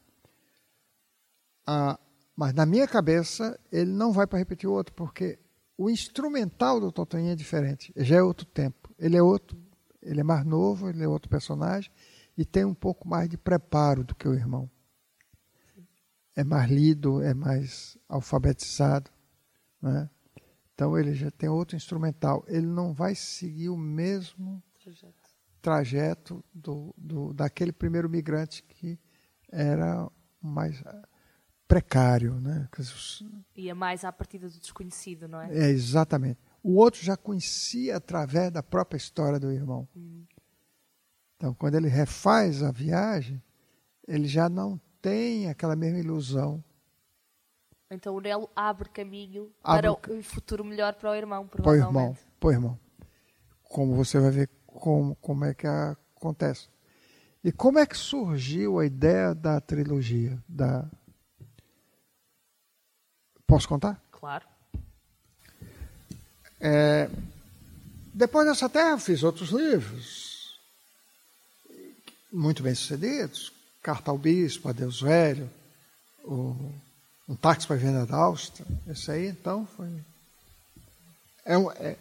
Ah, mas na minha cabeça, ele não vai para repetir o outro, porque o instrumental do Totonho é diferente. Já é outro tempo. Ele é outro, ele é mais novo, ele é outro personagem e tem um pouco mais de preparo do que o irmão. É mais lido, é mais alfabetizado. Né? Então ele já tem outro instrumental. Ele não vai seguir o mesmo trajeto, trajeto do, do, daquele primeiro migrante que era mais precário. Né? Ia mais à partida do desconhecido, não é? É, exatamente. O outro já conhecia através da própria história do irmão. Hum. Então, quando ele refaz a viagem, ele já não tem aquela mesma ilusão então o Nelo abre caminho abre... para um futuro melhor para o irmão, Para o irmão, para o irmão. Como você vai ver como, como é que acontece. E como é que surgiu a ideia da trilogia? Da... Posso contar? Claro. É, depois dessa terra, fiz outros livros, muito bem sucedidos. Carta ao Bispo, Adeus Velho, o, Um Táxi para a Venda da Áustria. Esse aí, então, foi. É, um, é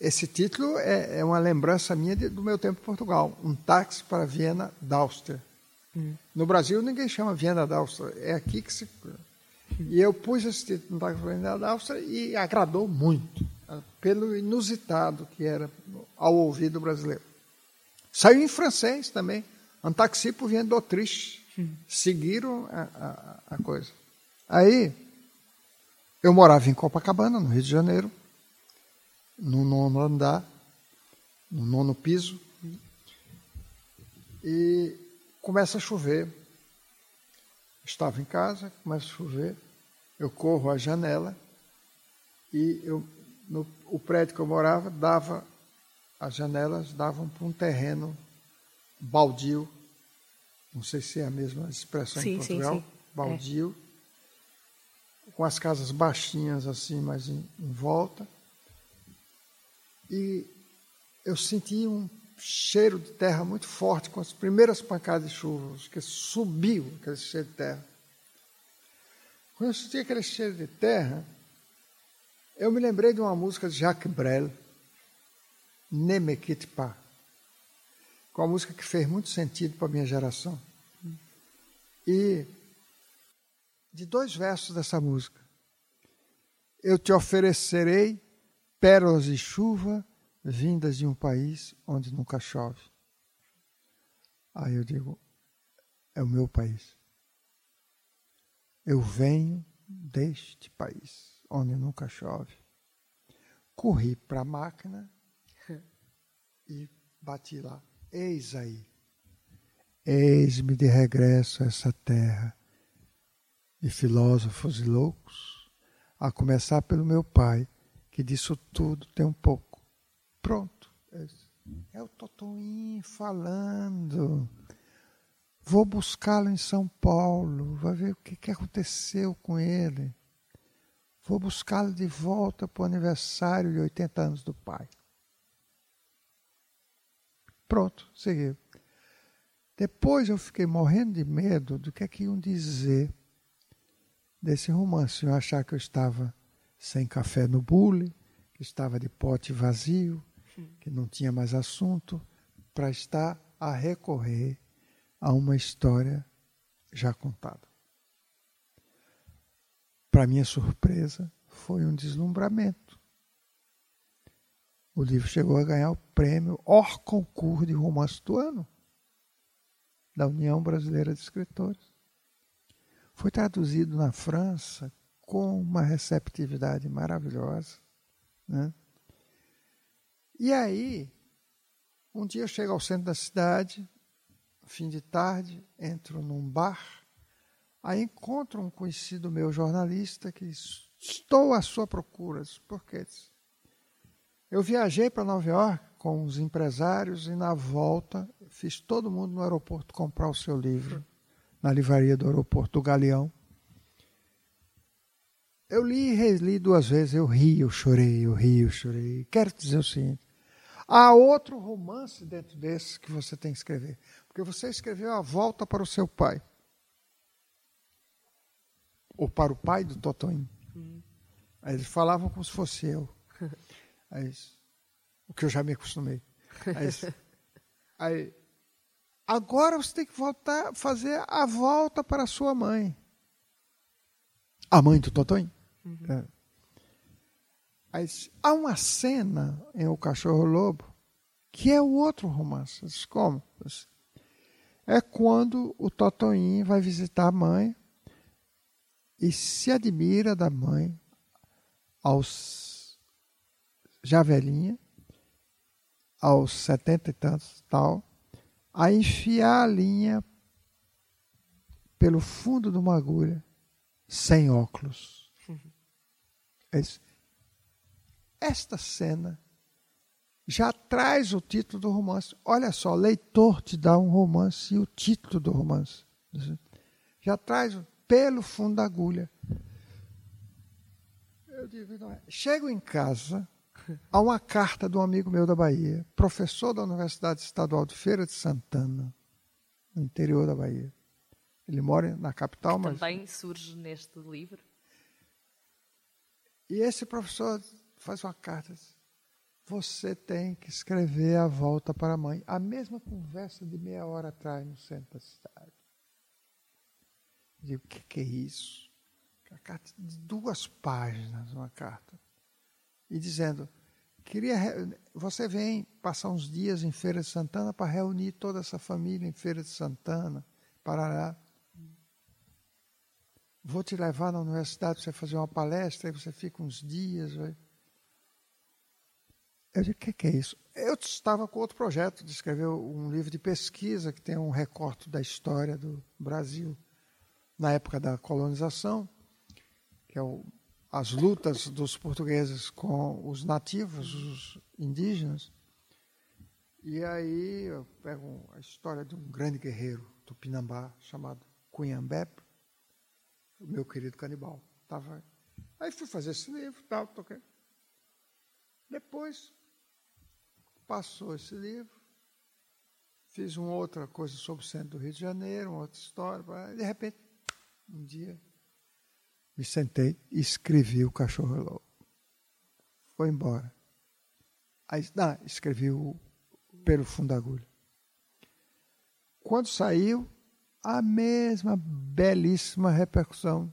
esse título é, é, uma lembrança minha de, do meu tempo em Portugal. Um táxi para Viena da Áustria. Hum. No Brasil ninguém chama Viena da Áustria. É aqui que se. Hum. E eu pus esse título, Um táxi para Viena da Áustria, e agradou muito pelo inusitado que era ao ouvido brasileiro. Saiu em francês também, um taxi por via d'Autriche. Seguiram a, a, a coisa. Aí, eu morava em Copacabana, no Rio de Janeiro, no nono andar, no nono piso, e começa a chover. Estava em casa, começa a chover, eu corro à janela e eu no, o prédio que eu morava dava, as janelas davam para um terreno baldio, não sei se é a mesma expressão sim, em Portugal, sim, sim. baldio, é. com as casas baixinhas assim, mas em, em volta. E eu senti um cheiro de terra muito forte com as primeiras pancadas de chuva, que subiu aquele cheiro de terra. Quando eu senti aquele cheiro de terra, eu me lembrei de uma música de Jacques Brel, Ne me quitte pas, com uma música que fez muito sentido para a minha geração. E de dois versos dessa música. Eu te oferecerei pérolas de chuva vindas de um país onde nunca chove. Aí eu digo, é o meu país. Eu venho deste país onde nunca chove. Corri para a máquina e bati lá. Eis aí. Eis-me de regresso a essa terra de filósofos e loucos, a começar pelo meu pai, que disso tudo tem um pouco. Pronto. É o Totoim falando. Vou buscá-lo em São Paulo, vai ver o que, que aconteceu com ele. Vou buscá-lo de volta para o aniversário de 80 anos do pai. Pronto, seguiu. Depois eu fiquei morrendo de medo do que é que iam dizer desse romance. Eu achar que eu estava sem café no bule, que estava de pote vazio, que não tinha mais assunto, para estar a recorrer a uma história já contada. Para minha surpresa, foi um deslumbramento. O livro chegou a ganhar o prêmio Or Concours de Romance do Ano, da União Brasileira de Escritores. Foi traduzido na França com uma receptividade maravilhosa. Né? E aí, um dia eu chego ao centro da cidade, fim de tarde, entro num bar Aí encontro um conhecido meu jornalista que estou à sua procura. Por quê? Eu viajei para Nova York com os empresários e na volta fiz todo mundo no aeroporto comprar o seu livro na livraria do aeroporto do Galeão. Eu li e reli duas vezes, eu ri, eu chorei, eu ri, eu chorei. Quero dizer o seguinte: há outro romance dentro desse que você tem que escrever, porque você escreveu A Volta para o Seu Pai ou para o pai do Totonho. Hum. Aí eles falavam como se fosse eu. Aí, o que eu já me acostumei. Aí, aí, agora você tem que voltar, fazer a volta para a sua mãe. A mãe do Totonho. Uhum. É. Aí, há uma cena em O Cachorro Lobo que é o outro romance. Como? É quando o Totonho vai visitar a mãe e se admira da mãe aos já velhinha, aos setenta e tantos tal, a enfiar a linha pelo fundo de uma agulha sem óculos. É Esta cena já traz o título do romance. Olha só, leitor te dá um romance e o título do romance. Já traz pelo fundo da agulha. Eu digo, não é. Chego em casa, há uma carta de um amigo meu da Bahia, professor da Universidade Estadual de Feira de Santana, no interior da Bahia. Ele mora na capital, mas. Também surge neste livro. E esse professor faz uma carta. Você tem que escrever a volta para a mãe. A mesma conversa de meia hora atrás no centro da cidade. Eu digo, o que, que é isso? A carta de duas páginas, uma carta. E dizendo, queria você vem passar uns dias em Feira de Santana para reunir toda essa família em Feira de Santana, Parará. Vou te levar na universidade para você fazer uma palestra, aí você fica uns dias. Vai. Eu disse, o que, que é isso? Eu estava com outro projeto de escrever um livro de pesquisa que tem um recorte da história do Brasil na época da colonização, que é o, as lutas dos portugueses com os nativos, os indígenas. E aí eu pego a história de um grande guerreiro tupinambá chamado Cunhambé, o meu querido canibal. Tava... Aí fui fazer esse livro, tal, toquei. Depois passou esse livro, fiz uma outra coisa sobre o centro do Rio de Janeiro, uma outra história. De repente, um dia, me sentei e escrevi o Cachorro Lobo. Foi embora. Aí, não, escrevi o Pelo Fundo da Agulha. Quando saiu, a mesma belíssima repercussão.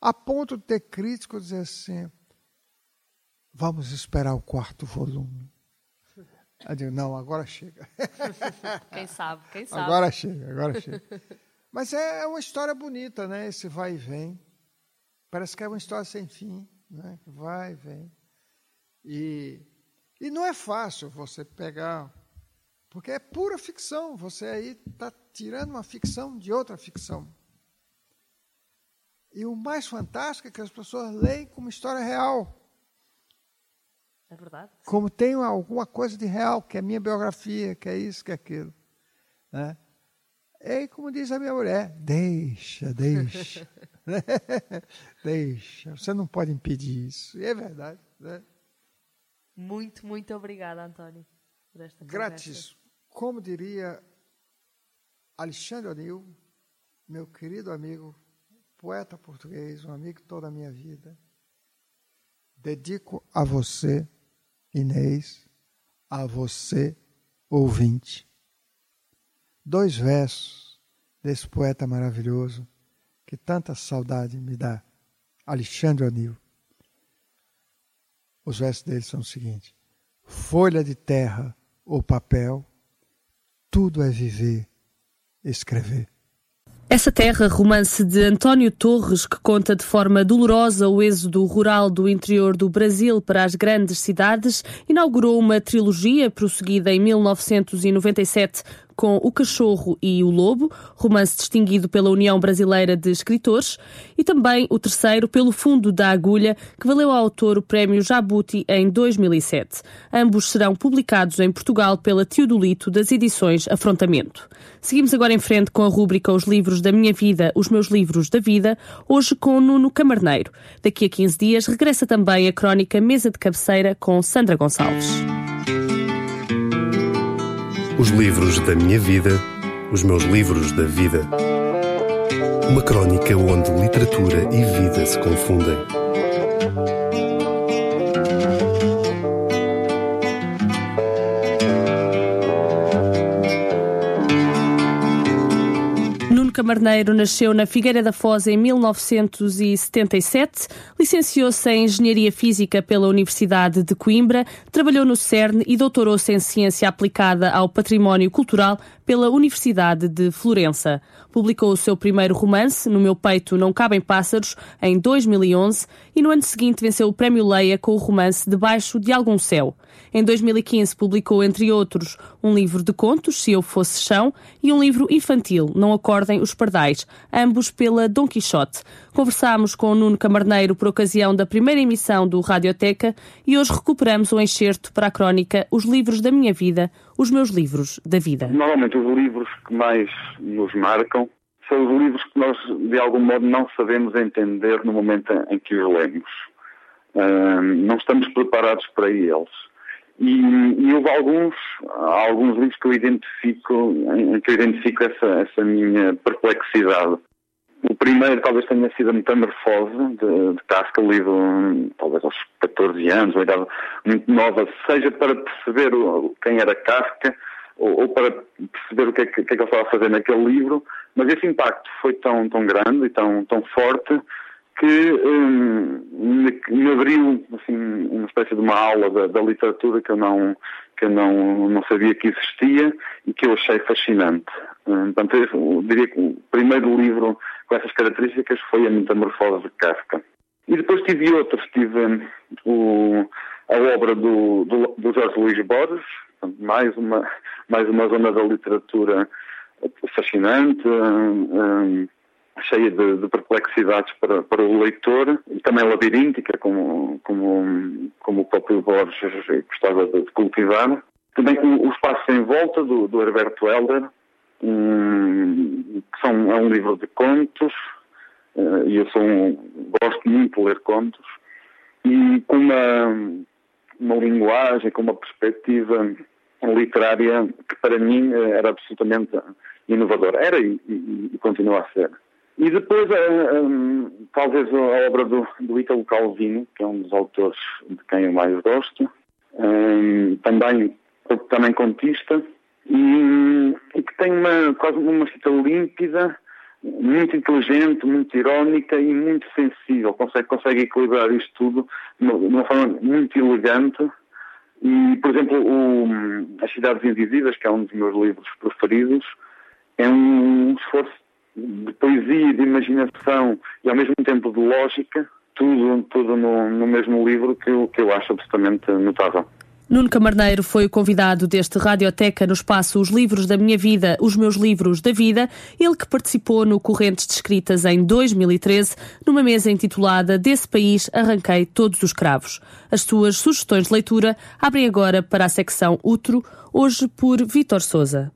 A ponto de ter crítico dizer assim: vamos esperar o quarto volume. Eu digo, não, agora chega. Quem sabe, quem sabe. Agora chega, agora chega. Mas é, é uma história bonita, né? Esse vai e vem. Parece que é uma história sem fim, né? Vai e vem. E, e não é fácil você pegar porque é pura ficção. Você aí está tirando uma ficção de outra ficção. E o mais fantástico é que as pessoas leem como história real. É verdade. Como tem alguma coisa de real, que é minha biografia, que é isso, que é aquilo. Né? E como diz a minha mulher, deixa, deixa. deixa. Você não pode impedir isso. E é verdade. Né? Muito, muito obrigada, Antônio. Grátis. Como diria Alexandre O'Neill, meu querido amigo, poeta português, um amigo toda a minha vida, dedico a você, Inês, a você, ouvinte, dois versos desse poeta maravilhoso que tanta saudade me dá, Alexandre O'Neill. Os versos dele são os seguintes: Folha de terra ou papel, tudo é viver, escrever. Essa Terra, romance de António Torres, que conta de forma dolorosa o êxodo rural do interior do Brasil para as grandes cidades, inaugurou uma trilogia prosseguida em 1997 com O Cachorro e o Lobo, romance distinguido pela União Brasileira de Escritores, e também o terceiro, Pelo Fundo da Agulha, que valeu ao autor o prémio Jabuti em 2007. Ambos serão publicados em Portugal pela Teodolito das edições Afrontamento. Seguimos agora em frente com a rúbrica Os Livros da Minha Vida, Os Meus Livros da Vida, hoje com Nuno Camarneiro. Daqui a 15 dias regressa também a crónica Mesa de Cabeceira com Sandra Gonçalves. Os livros da minha vida, os meus livros da vida. Uma crónica onde literatura e vida se confundem. Camarneiro nasceu na Figueira da Foz em 1977, licenciou-se em Engenharia Física pela Universidade de Coimbra, trabalhou no CERN e doutorou-se em Ciência Aplicada ao Património Cultural pela Universidade de Florença. Publicou o seu primeiro romance, No Meu Peito Não Cabem Pássaros, em 2011 e no ano seguinte venceu o Prémio Leia com o romance Debaixo de Algum Céu. Em 2015 publicou, entre outros, um livro de contos, Se Eu Fosse Chão, e um livro infantil, Não Acordem os Pardais, ambos pela Dom Quixote. Conversámos com o Nuno Camarneiro por ocasião da primeira emissão do Radioteca e hoje recuperamos o enxerto para a crónica Os Livros da Minha Vida, os meus livros da vida. Normalmente os livros que mais nos marcam são os livros que nós, de algum modo, não sabemos entender no momento em que os lemos. Não estamos preparados para eles. E, e houve alguns, alguns livros que eu identifico, em que eu identifico essa, essa minha perplexidade. O primeiro talvez tenha sido a Metamorfose, de, de Kafka, lido talvez aos 14 anos, uma idade muito nova, seja para perceber o, quem era Kafka, ou, ou para perceber o que é que, que, é que ele estava a fazer naquele livro, mas esse impacto foi tão, tão grande e tão, tão forte que hum, me, abriu assim, uma espécie de uma aula da, da, literatura que eu não que eu não, não sabia que existia e que eu achei fascinante. Hum, portanto, eu diria que o primeiro livro com essas características foi A Metamorfose de Kafka. E depois tive outros, tive hum, o, a obra do, do, do Jorge Luís Borges, mais uma, mais uma zona da literatura fascinante, cheia de, de, perplexidades para, para o leitor, e também labiríntica, como, como, como o próprio Borges gostava de, de cultivar. Também o, o Espaço em Volta, do, do Herberto Helder, um, que são, é um livro de contos, uh, e eu sou um, gosto muito de ler contos, e com uma, uma linguagem, com uma perspectiva literária que para mim eh, era absolutamente inovadora. Era e, e, e continua a ser. E depois, um, talvez a obra do, do Italo Calvino, que é um dos autores de quem eu mais gosto, um, também, também contista, e, e, que tem uma, quase uma escrita límpida, muito inteligente, muito irónica e muito sensível. Consegue, consegue equilibrar isto tudo de uma forma muito elegante. E, por exemplo, o, As Cidades Invisíveis, que é um dos meus livros preferidos, é um esforço de poesia, de imaginação e ao mesmo tempo de lógica, tudo, tudo no, no mesmo livro que eu, que eu acho absolutamente notável. Nuno Camarneiro foi o convidado deste Radioteca no espaço Os Livros da Minha Vida, Os Meus Livros da Vida, ele que participou no Correntes de Escritas em 2013, numa mesa intitulada Desse País Arranquei Todos os Cravos. As suas sugestões de leitura abrem agora para a secção Utro, hoje por Vítor Souza.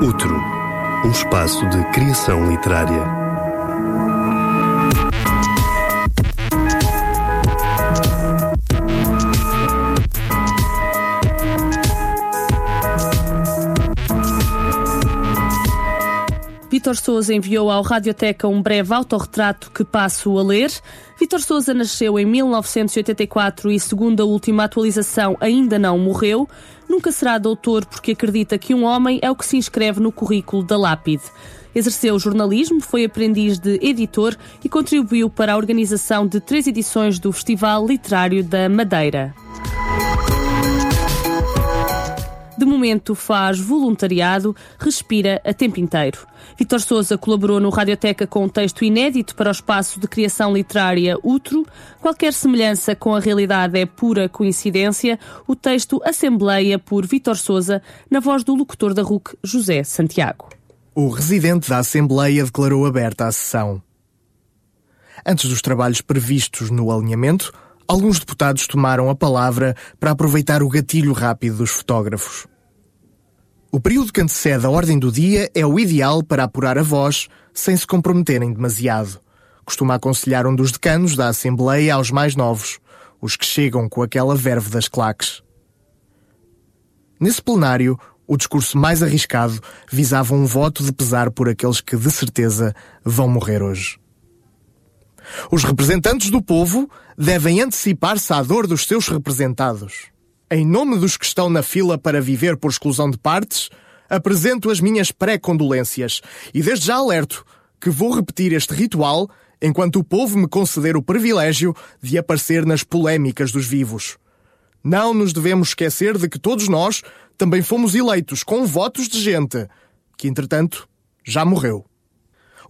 Outro, um espaço de criação literária. Vitor Souza enviou ao Radioteca um breve autorretrato que passo a ler. Vitor Souza nasceu em 1984 e, segundo a última atualização, ainda não morreu. Nunca será doutor porque acredita que um homem é o que se inscreve no currículo da lápide. Exerceu jornalismo, foi aprendiz de editor e contribuiu para a organização de três edições do Festival Literário da Madeira. De momento faz voluntariado, respira a tempo inteiro. Vitor Souza colaborou no Radioteca com um texto inédito para o espaço de criação literária Utro. Qualquer semelhança com a realidade é pura coincidência. O texto Assembleia por Vitor Souza, na voz do locutor da RUC, José Santiago. O residente da Assembleia declarou aberta a sessão. Antes dos trabalhos previstos no alinhamento, alguns deputados tomaram a palavra para aproveitar o gatilho rápido dos fotógrafos. O período que antecede a ordem do dia é o ideal para apurar a voz sem se comprometerem demasiado. Costuma aconselhar um dos decanos da Assembleia aos mais novos, os que chegam com aquela verve das claques. Nesse plenário, o discurso mais arriscado visava um voto de pesar por aqueles que, de certeza, vão morrer hoje. Os representantes do povo devem antecipar-se à dor dos seus representados. Em nome dos que estão na fila para viver por exclusão de partes, apresento as minhas pré-condolências e desde já alerto que vou repetir este ritual enquanto o povo me conceder o privilégio de aparecer nas polémicas dos vivos. Não nos devemos esquecer de que todos nós também fomos eleitos com votos de gente que, entretanto, já morreu.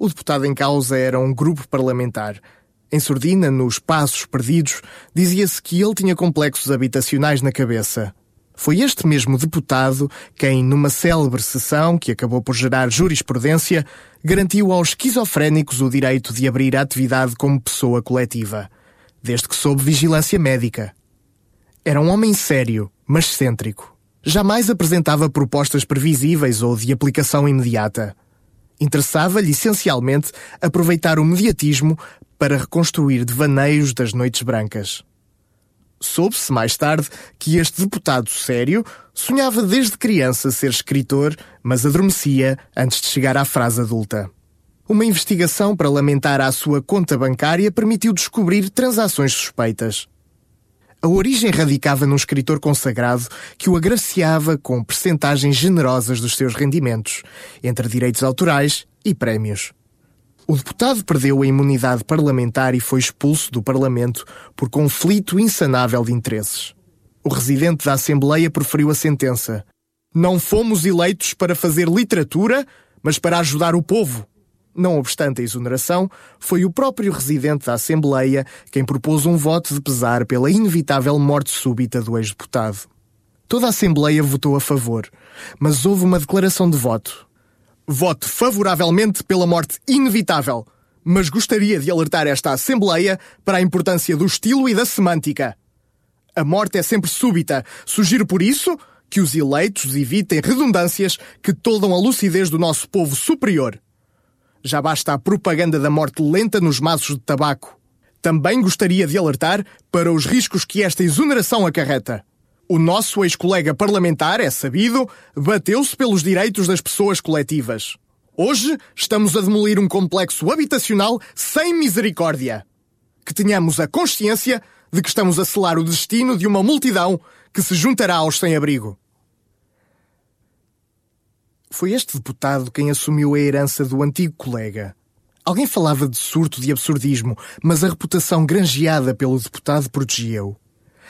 O deputado em causa era um grupo parlamentar. Em sordina, nos passos perdidos, dizia-se que ele tinha complexos habitacionais na cabeça. Foi este mesmo deputado quem, numa célebre sessão que acabou por gerar jurisprudência, garantiu aos esquizofrénicos o direito de abrir a atividade como pessoa coletiva, desde que sob vigilância médica. Era um homem sério, mas cêntrico. jamais apresentava propostas previsíveis ou de aplicação imediata. Interessava-lhe essencialmente aproveitar o mediatismo para reconstruir devaneios das noites brancas. Soube-se mais tarde que este deputado sério sonhava desde criança ser escritor, mas adormecia antes de chegar à frase adulta. Uma investigação para lamentar a sua conta bancária permitiu descobrir transações suspeitas. A origem radicava num escritor consagrado que o agraciava com percentagens generosas dos seus rendimentos, entre direitos autorais e prémios. O deputado perdeu a imunidade parlamentar e foi expulso do Parlamento por conflito insanável de interesses. O residente da Assembleia proferiu a sentença: Não fomos eleitos para fazer literatura, mas para ajudar o povo. Não obstante a exoneração, foi o próprio residente da Assembleia quem propôs um voto de pesar pela inevitável morte súbita do ex-deputado. Toda a Assembleia votou a favor, mas houve uma declaração de voto. Voto favoravelmente pela morte inevitável, mas gostaria de alertar esta Assembleia para a importância do estilo e da semântica. A morte é sempre súbita. Sugiro por isso que os eleitos evitem redundâncias que toldam a lucidez do nosso povo superior. Já basta a propaganda da morte lenta nos maços de tabaco. Também gostaria de alertar para os riscos que esta exoneração acarreta. O nosso ex-colega parlamentar, é sabido, bateu-se pelos direitos das pessoas coletivas. Hoje estamos a demolir um complexo habitacional sem misericórdia. Que tenhamos a consciência de que estamos a selar o destino de uma multidão que se juntará aos sem-abrigo. Foi este deputado quem assumiu a herança do antigo colega. Alguém falava de surto de absurdismo, mas a reputação granjeada pelo deputado protegia-o.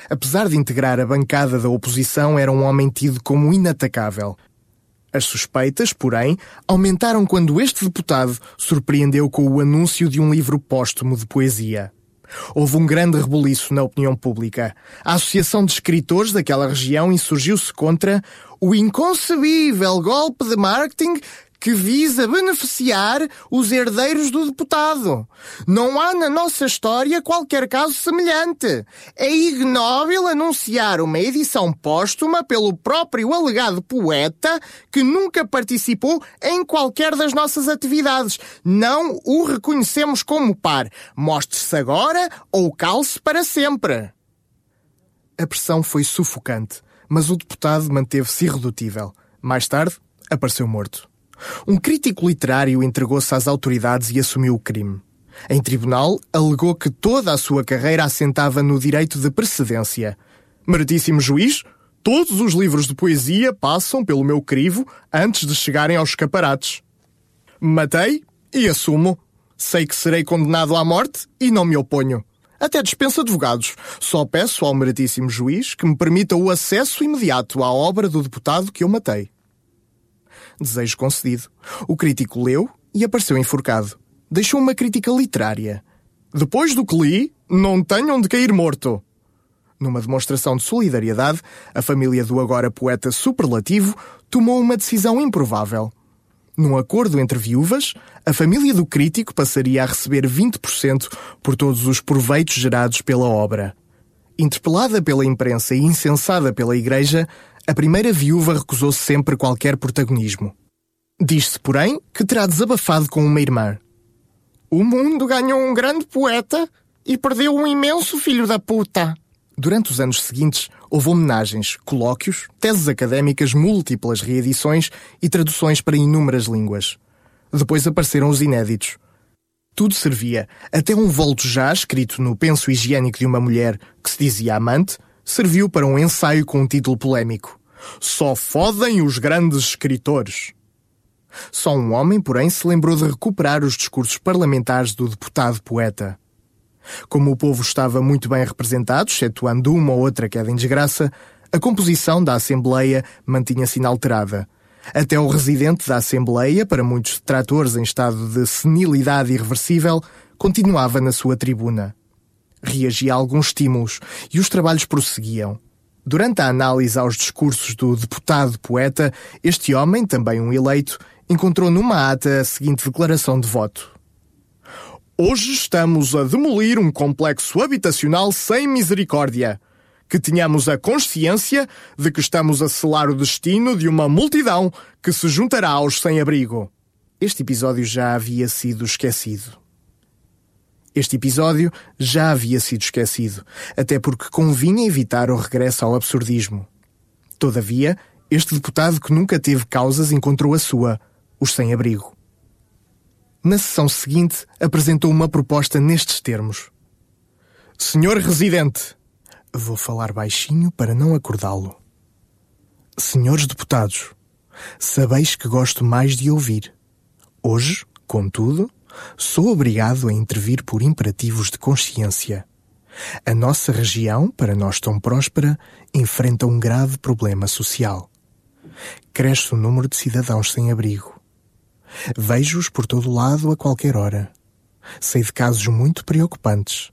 Apesar de integrar a bancada da oposição, era um homem tido como inatacável. As suspeitas, porém, aumentaram quando este deputado surpreendeu com o anúncio de um livro póstumo de poesia. Houve um grande rebuliço na opinião pública. A Associação de Escritores daquela região insurgiu-se contra o inconcebível golpe de marketing que visa beneficiar os herdeiros do deputado. Não há na nossa história qualquer caso semelhante. É ignóbil anunciar uma edição póstuma pelo próprio alegado poeta que nunca participou em qualquer das nossas atividades. Não o reconhecemos como par. Mostre-se agora ou cale-se para sempre. A pressão foi sufocante, mas o deputado manteve-se irredutível. Mais tarde, apareceu morto. Um crítico literário entregou-se às autoridades e assumiu o crime. Em tribunal, alegou que toda a sua carreira assentava no direito de precedência. Meritíssimo juiz, todos os livros de poesia passam pelo meu crivo antes de chegarem aos escaparates. Matei e assumo. Sei que serei condenado à morte e não me oponho. Até dispenso advogados. Só peço ao meritíssimo juiz que me permita o acesso imediato à obra do deputado que eu matei. Desejo concedido. O crítico leu e apareceu enforcado. Deixou uma crítica literária. Depois do que li, não tenho onde cair morto. Numa demonstração de solidariedade, a família do agora poeta superlativo tomou uma decisão improvável. Num acordo entre viúvas, a família do crítico passaria a receber 20% por todos os proveitos gerados pela obra. Interpelada pela imprensa e incensada pela Igreja, a primeira viúva recusou sempre qualquer protagonismo. Diz-se, porém, que terá desabafado com uma irmã. O mundo ganhou um grande poeta e perdeu um imenso filho da puta. Durante os anos seguintes, houve homenagens, colóquios, teses académicas, múltiplas reedições e traduções para inúmeras línguas. Depois apareceram os inéditos. Tudo servia, até um volto já escrito no penso higiênico de uma mulher que se dizia amante, serviu para um ensaio com um título polémico. Só fodem os grandes escritores. Só um homem, porém, se lembrou de recuperar os discursos parlamentares do deputado poeta. Como o povo estava muito bem representado, excetuando uma ou outra queda em desgraça, a composição da Assembleia mantinha-se inalterada. Até o residente da Assembleia, para muitos detratores em estado de senilidade irreversível, continuava na sua tribuna reagia a alguns estímulos e os trabalhos prosseguiam. Durante a análise aos discursos do deputado poeta, este homem, também um eleito, encontrou numa ata a seguinte declaração de voto. Hoje estamos a demolir um complexo habitacional sem misericórdia. que tenhamos a consciência de que estamos a selar o destino de uma multidão que se juntará aos sem-abrigo. Este episódio já havia sido esquecido. Este episódio já havia sido esquecido, até porque convinha evitar o regresso ao absurdismo. Todavia, este deputado que nunca teve causas encontrou a sua, os sem-abrigo. Na sessão seguinte, apresentou uma proposta nestes termos: Senhor Residente, vou falar baixinho para não acordá-lo. Senhores deputados, sabeis que gosto mais de ouvir. Hoje, contudo, sou obrigado a intervir por imperativos de consciência. A nossa região, para nós tão próspera, enfrenta um grave problema social. Cresce o número de cidadãos sem abrigo. Vejo-os por todo lado a qualquer hora. Sei de casos muito preocupantes.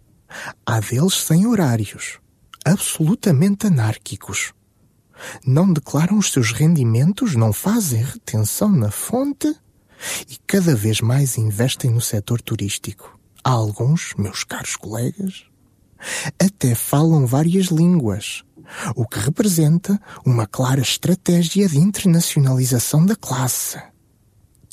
Há deles sem horários, absolutamente anárquicos. Não declaram os seus rendimentos, não fazem retenção na fonte e cada vez mais investem no setor turístico. Há alguns, meus caros colegas, até falam várias línguas, o que representa uma clara estratégia de internacionalização da classe.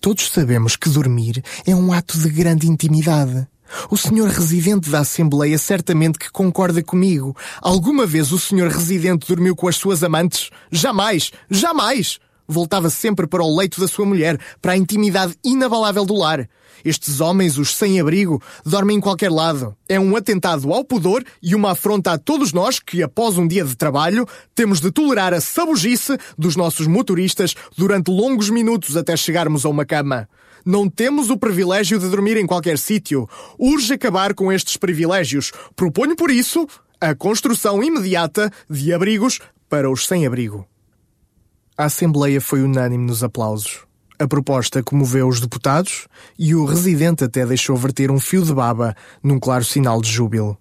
Todos sabemos que dormir é um ato de grande intimidade. O senhor residente da Assembleia certamente que concorda comigo. Alguma vez o senhor residente dormiu com as suas amantes? Jamais! Jamais! Voltava sempre para o leito da sua mulher, para a intimidade inabalável do lar. Estes homens, os sem-abrigo, dormem em qualquer lado. É um atentado ao pudor e uma afronta a todos nós que, após um dia de trabalho, temos de tolerar a sabugice dos nossos motoristas durante longos minutos até chegarmos a uma cama. Não temos o privilégio de dormir em qualquer sítio. Urge acabar com estes privilégios. Proponho, por isso, a construção imediata de abrigos para os sem-abrigo. A Assembleia foi unânime nos aplausos. A proposta comoveu os deputados e o residente até deixou verter um fio de baba num claro sinal de júbilo.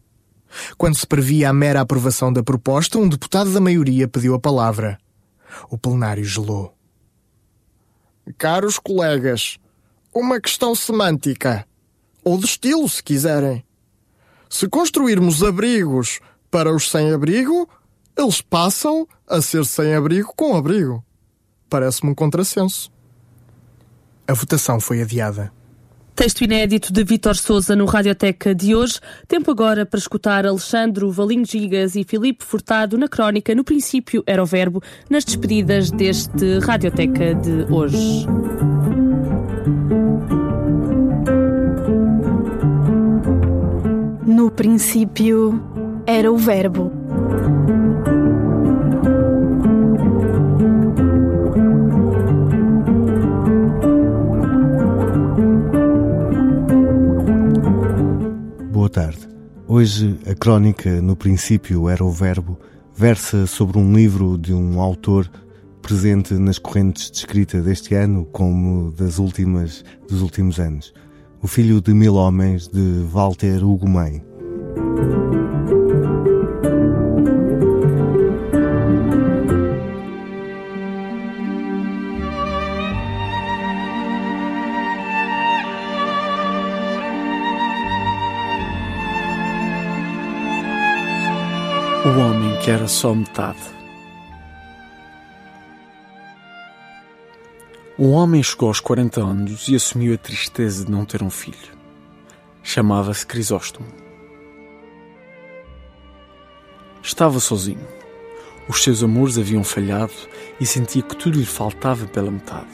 Quando se previa a mera aprovação da proposta, um deputado da maioria pediu a palavra. O plenário gelou. Caros colegas, uma questão semântica. Ou de estilo, se quiserem. Se construirmos abrigos para os sem-abrigo, eles passam a ser sem abrigo com abrigo. Parece-me um contrassenso. A votação foi adiada. Texto inédito de Vítor Souza no Radioteca de hoje. Tempo agora para escutar Alexandre Valinho Gigas e Filipe Furtado na crónica No Princípio Era o Verbo, nas despedidas deste Radioteca de hoje. No princípio era o Verbo. Tarde. Hoje a crónica, no princípio, era o verbo, versa sobre um livro de um autor presente nas correntes de escrita deste ano como das últimas dos últimos anos. O Filho de Mil Homens de Walter Hugo O homem que era só metade. Um homem chegou aos 40 anos e assumiu a tristeza de não ter um filho. Chamava-se Crisóstomo. Estava sozinho. Os seus amores haviam falhado e sentia que tudo lhe faltava pela metade,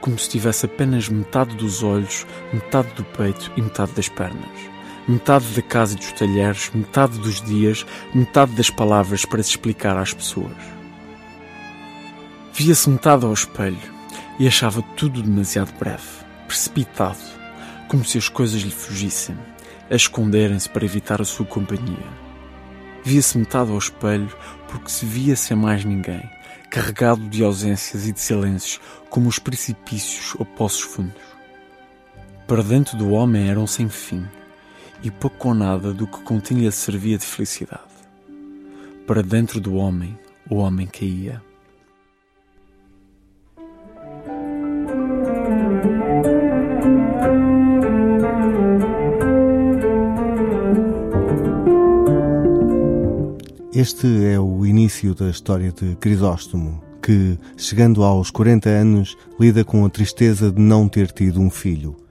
como se tivesse apenas metade dos olhos, metade do peito e metade das pernas metade da casa e dos talheres, metade dos dias, metade das palavras para se explicar às pessoas. Via-se metade ao espelho e achava tudo demasiado breve, precipitado, como se as coisas lhe fugissem, a esconderem-se para evitar a sua companhia. Via-se metade ao espelho porque se via sem mais ninguém, carregado de ausências e de silêncios, como os precipícios ou poços fundos. Para dentro do homem eram sem fim, e pouco ou nada do que continha servia de felicidade. Para dentro do homem, o homem caía. Este é o início da história de Crisóstomo, que, chegando aos 40 anos, lida com a tristeza de não ter tido um filho.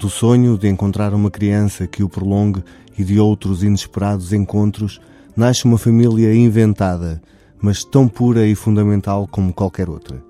Do sonho de encontrar uma criança que o prolongue e de outros inesperados encontros, nasce uma família inventada, mas tão pura e fundamental como qualquer outra.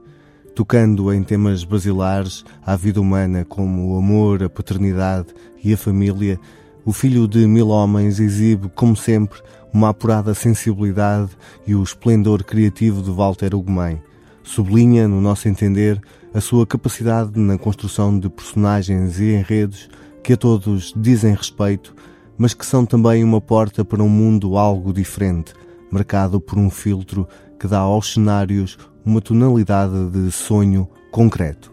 Tocando em temas basilares à vida humana como o amor, a paternidade e a família, o filho de mil homens exibe, como sempre, uma apurada sensibilidade e o esplendor criativo de Walter Ugumem. Sublinha, no nosso entender, a sua capacidade na construção de personagens e enredos que a todos dizem respeito, mas que são também uma porta para um mundo algo diferente, marcado por um filtro que dá aos cenários uma tonalidade de sonho concreto.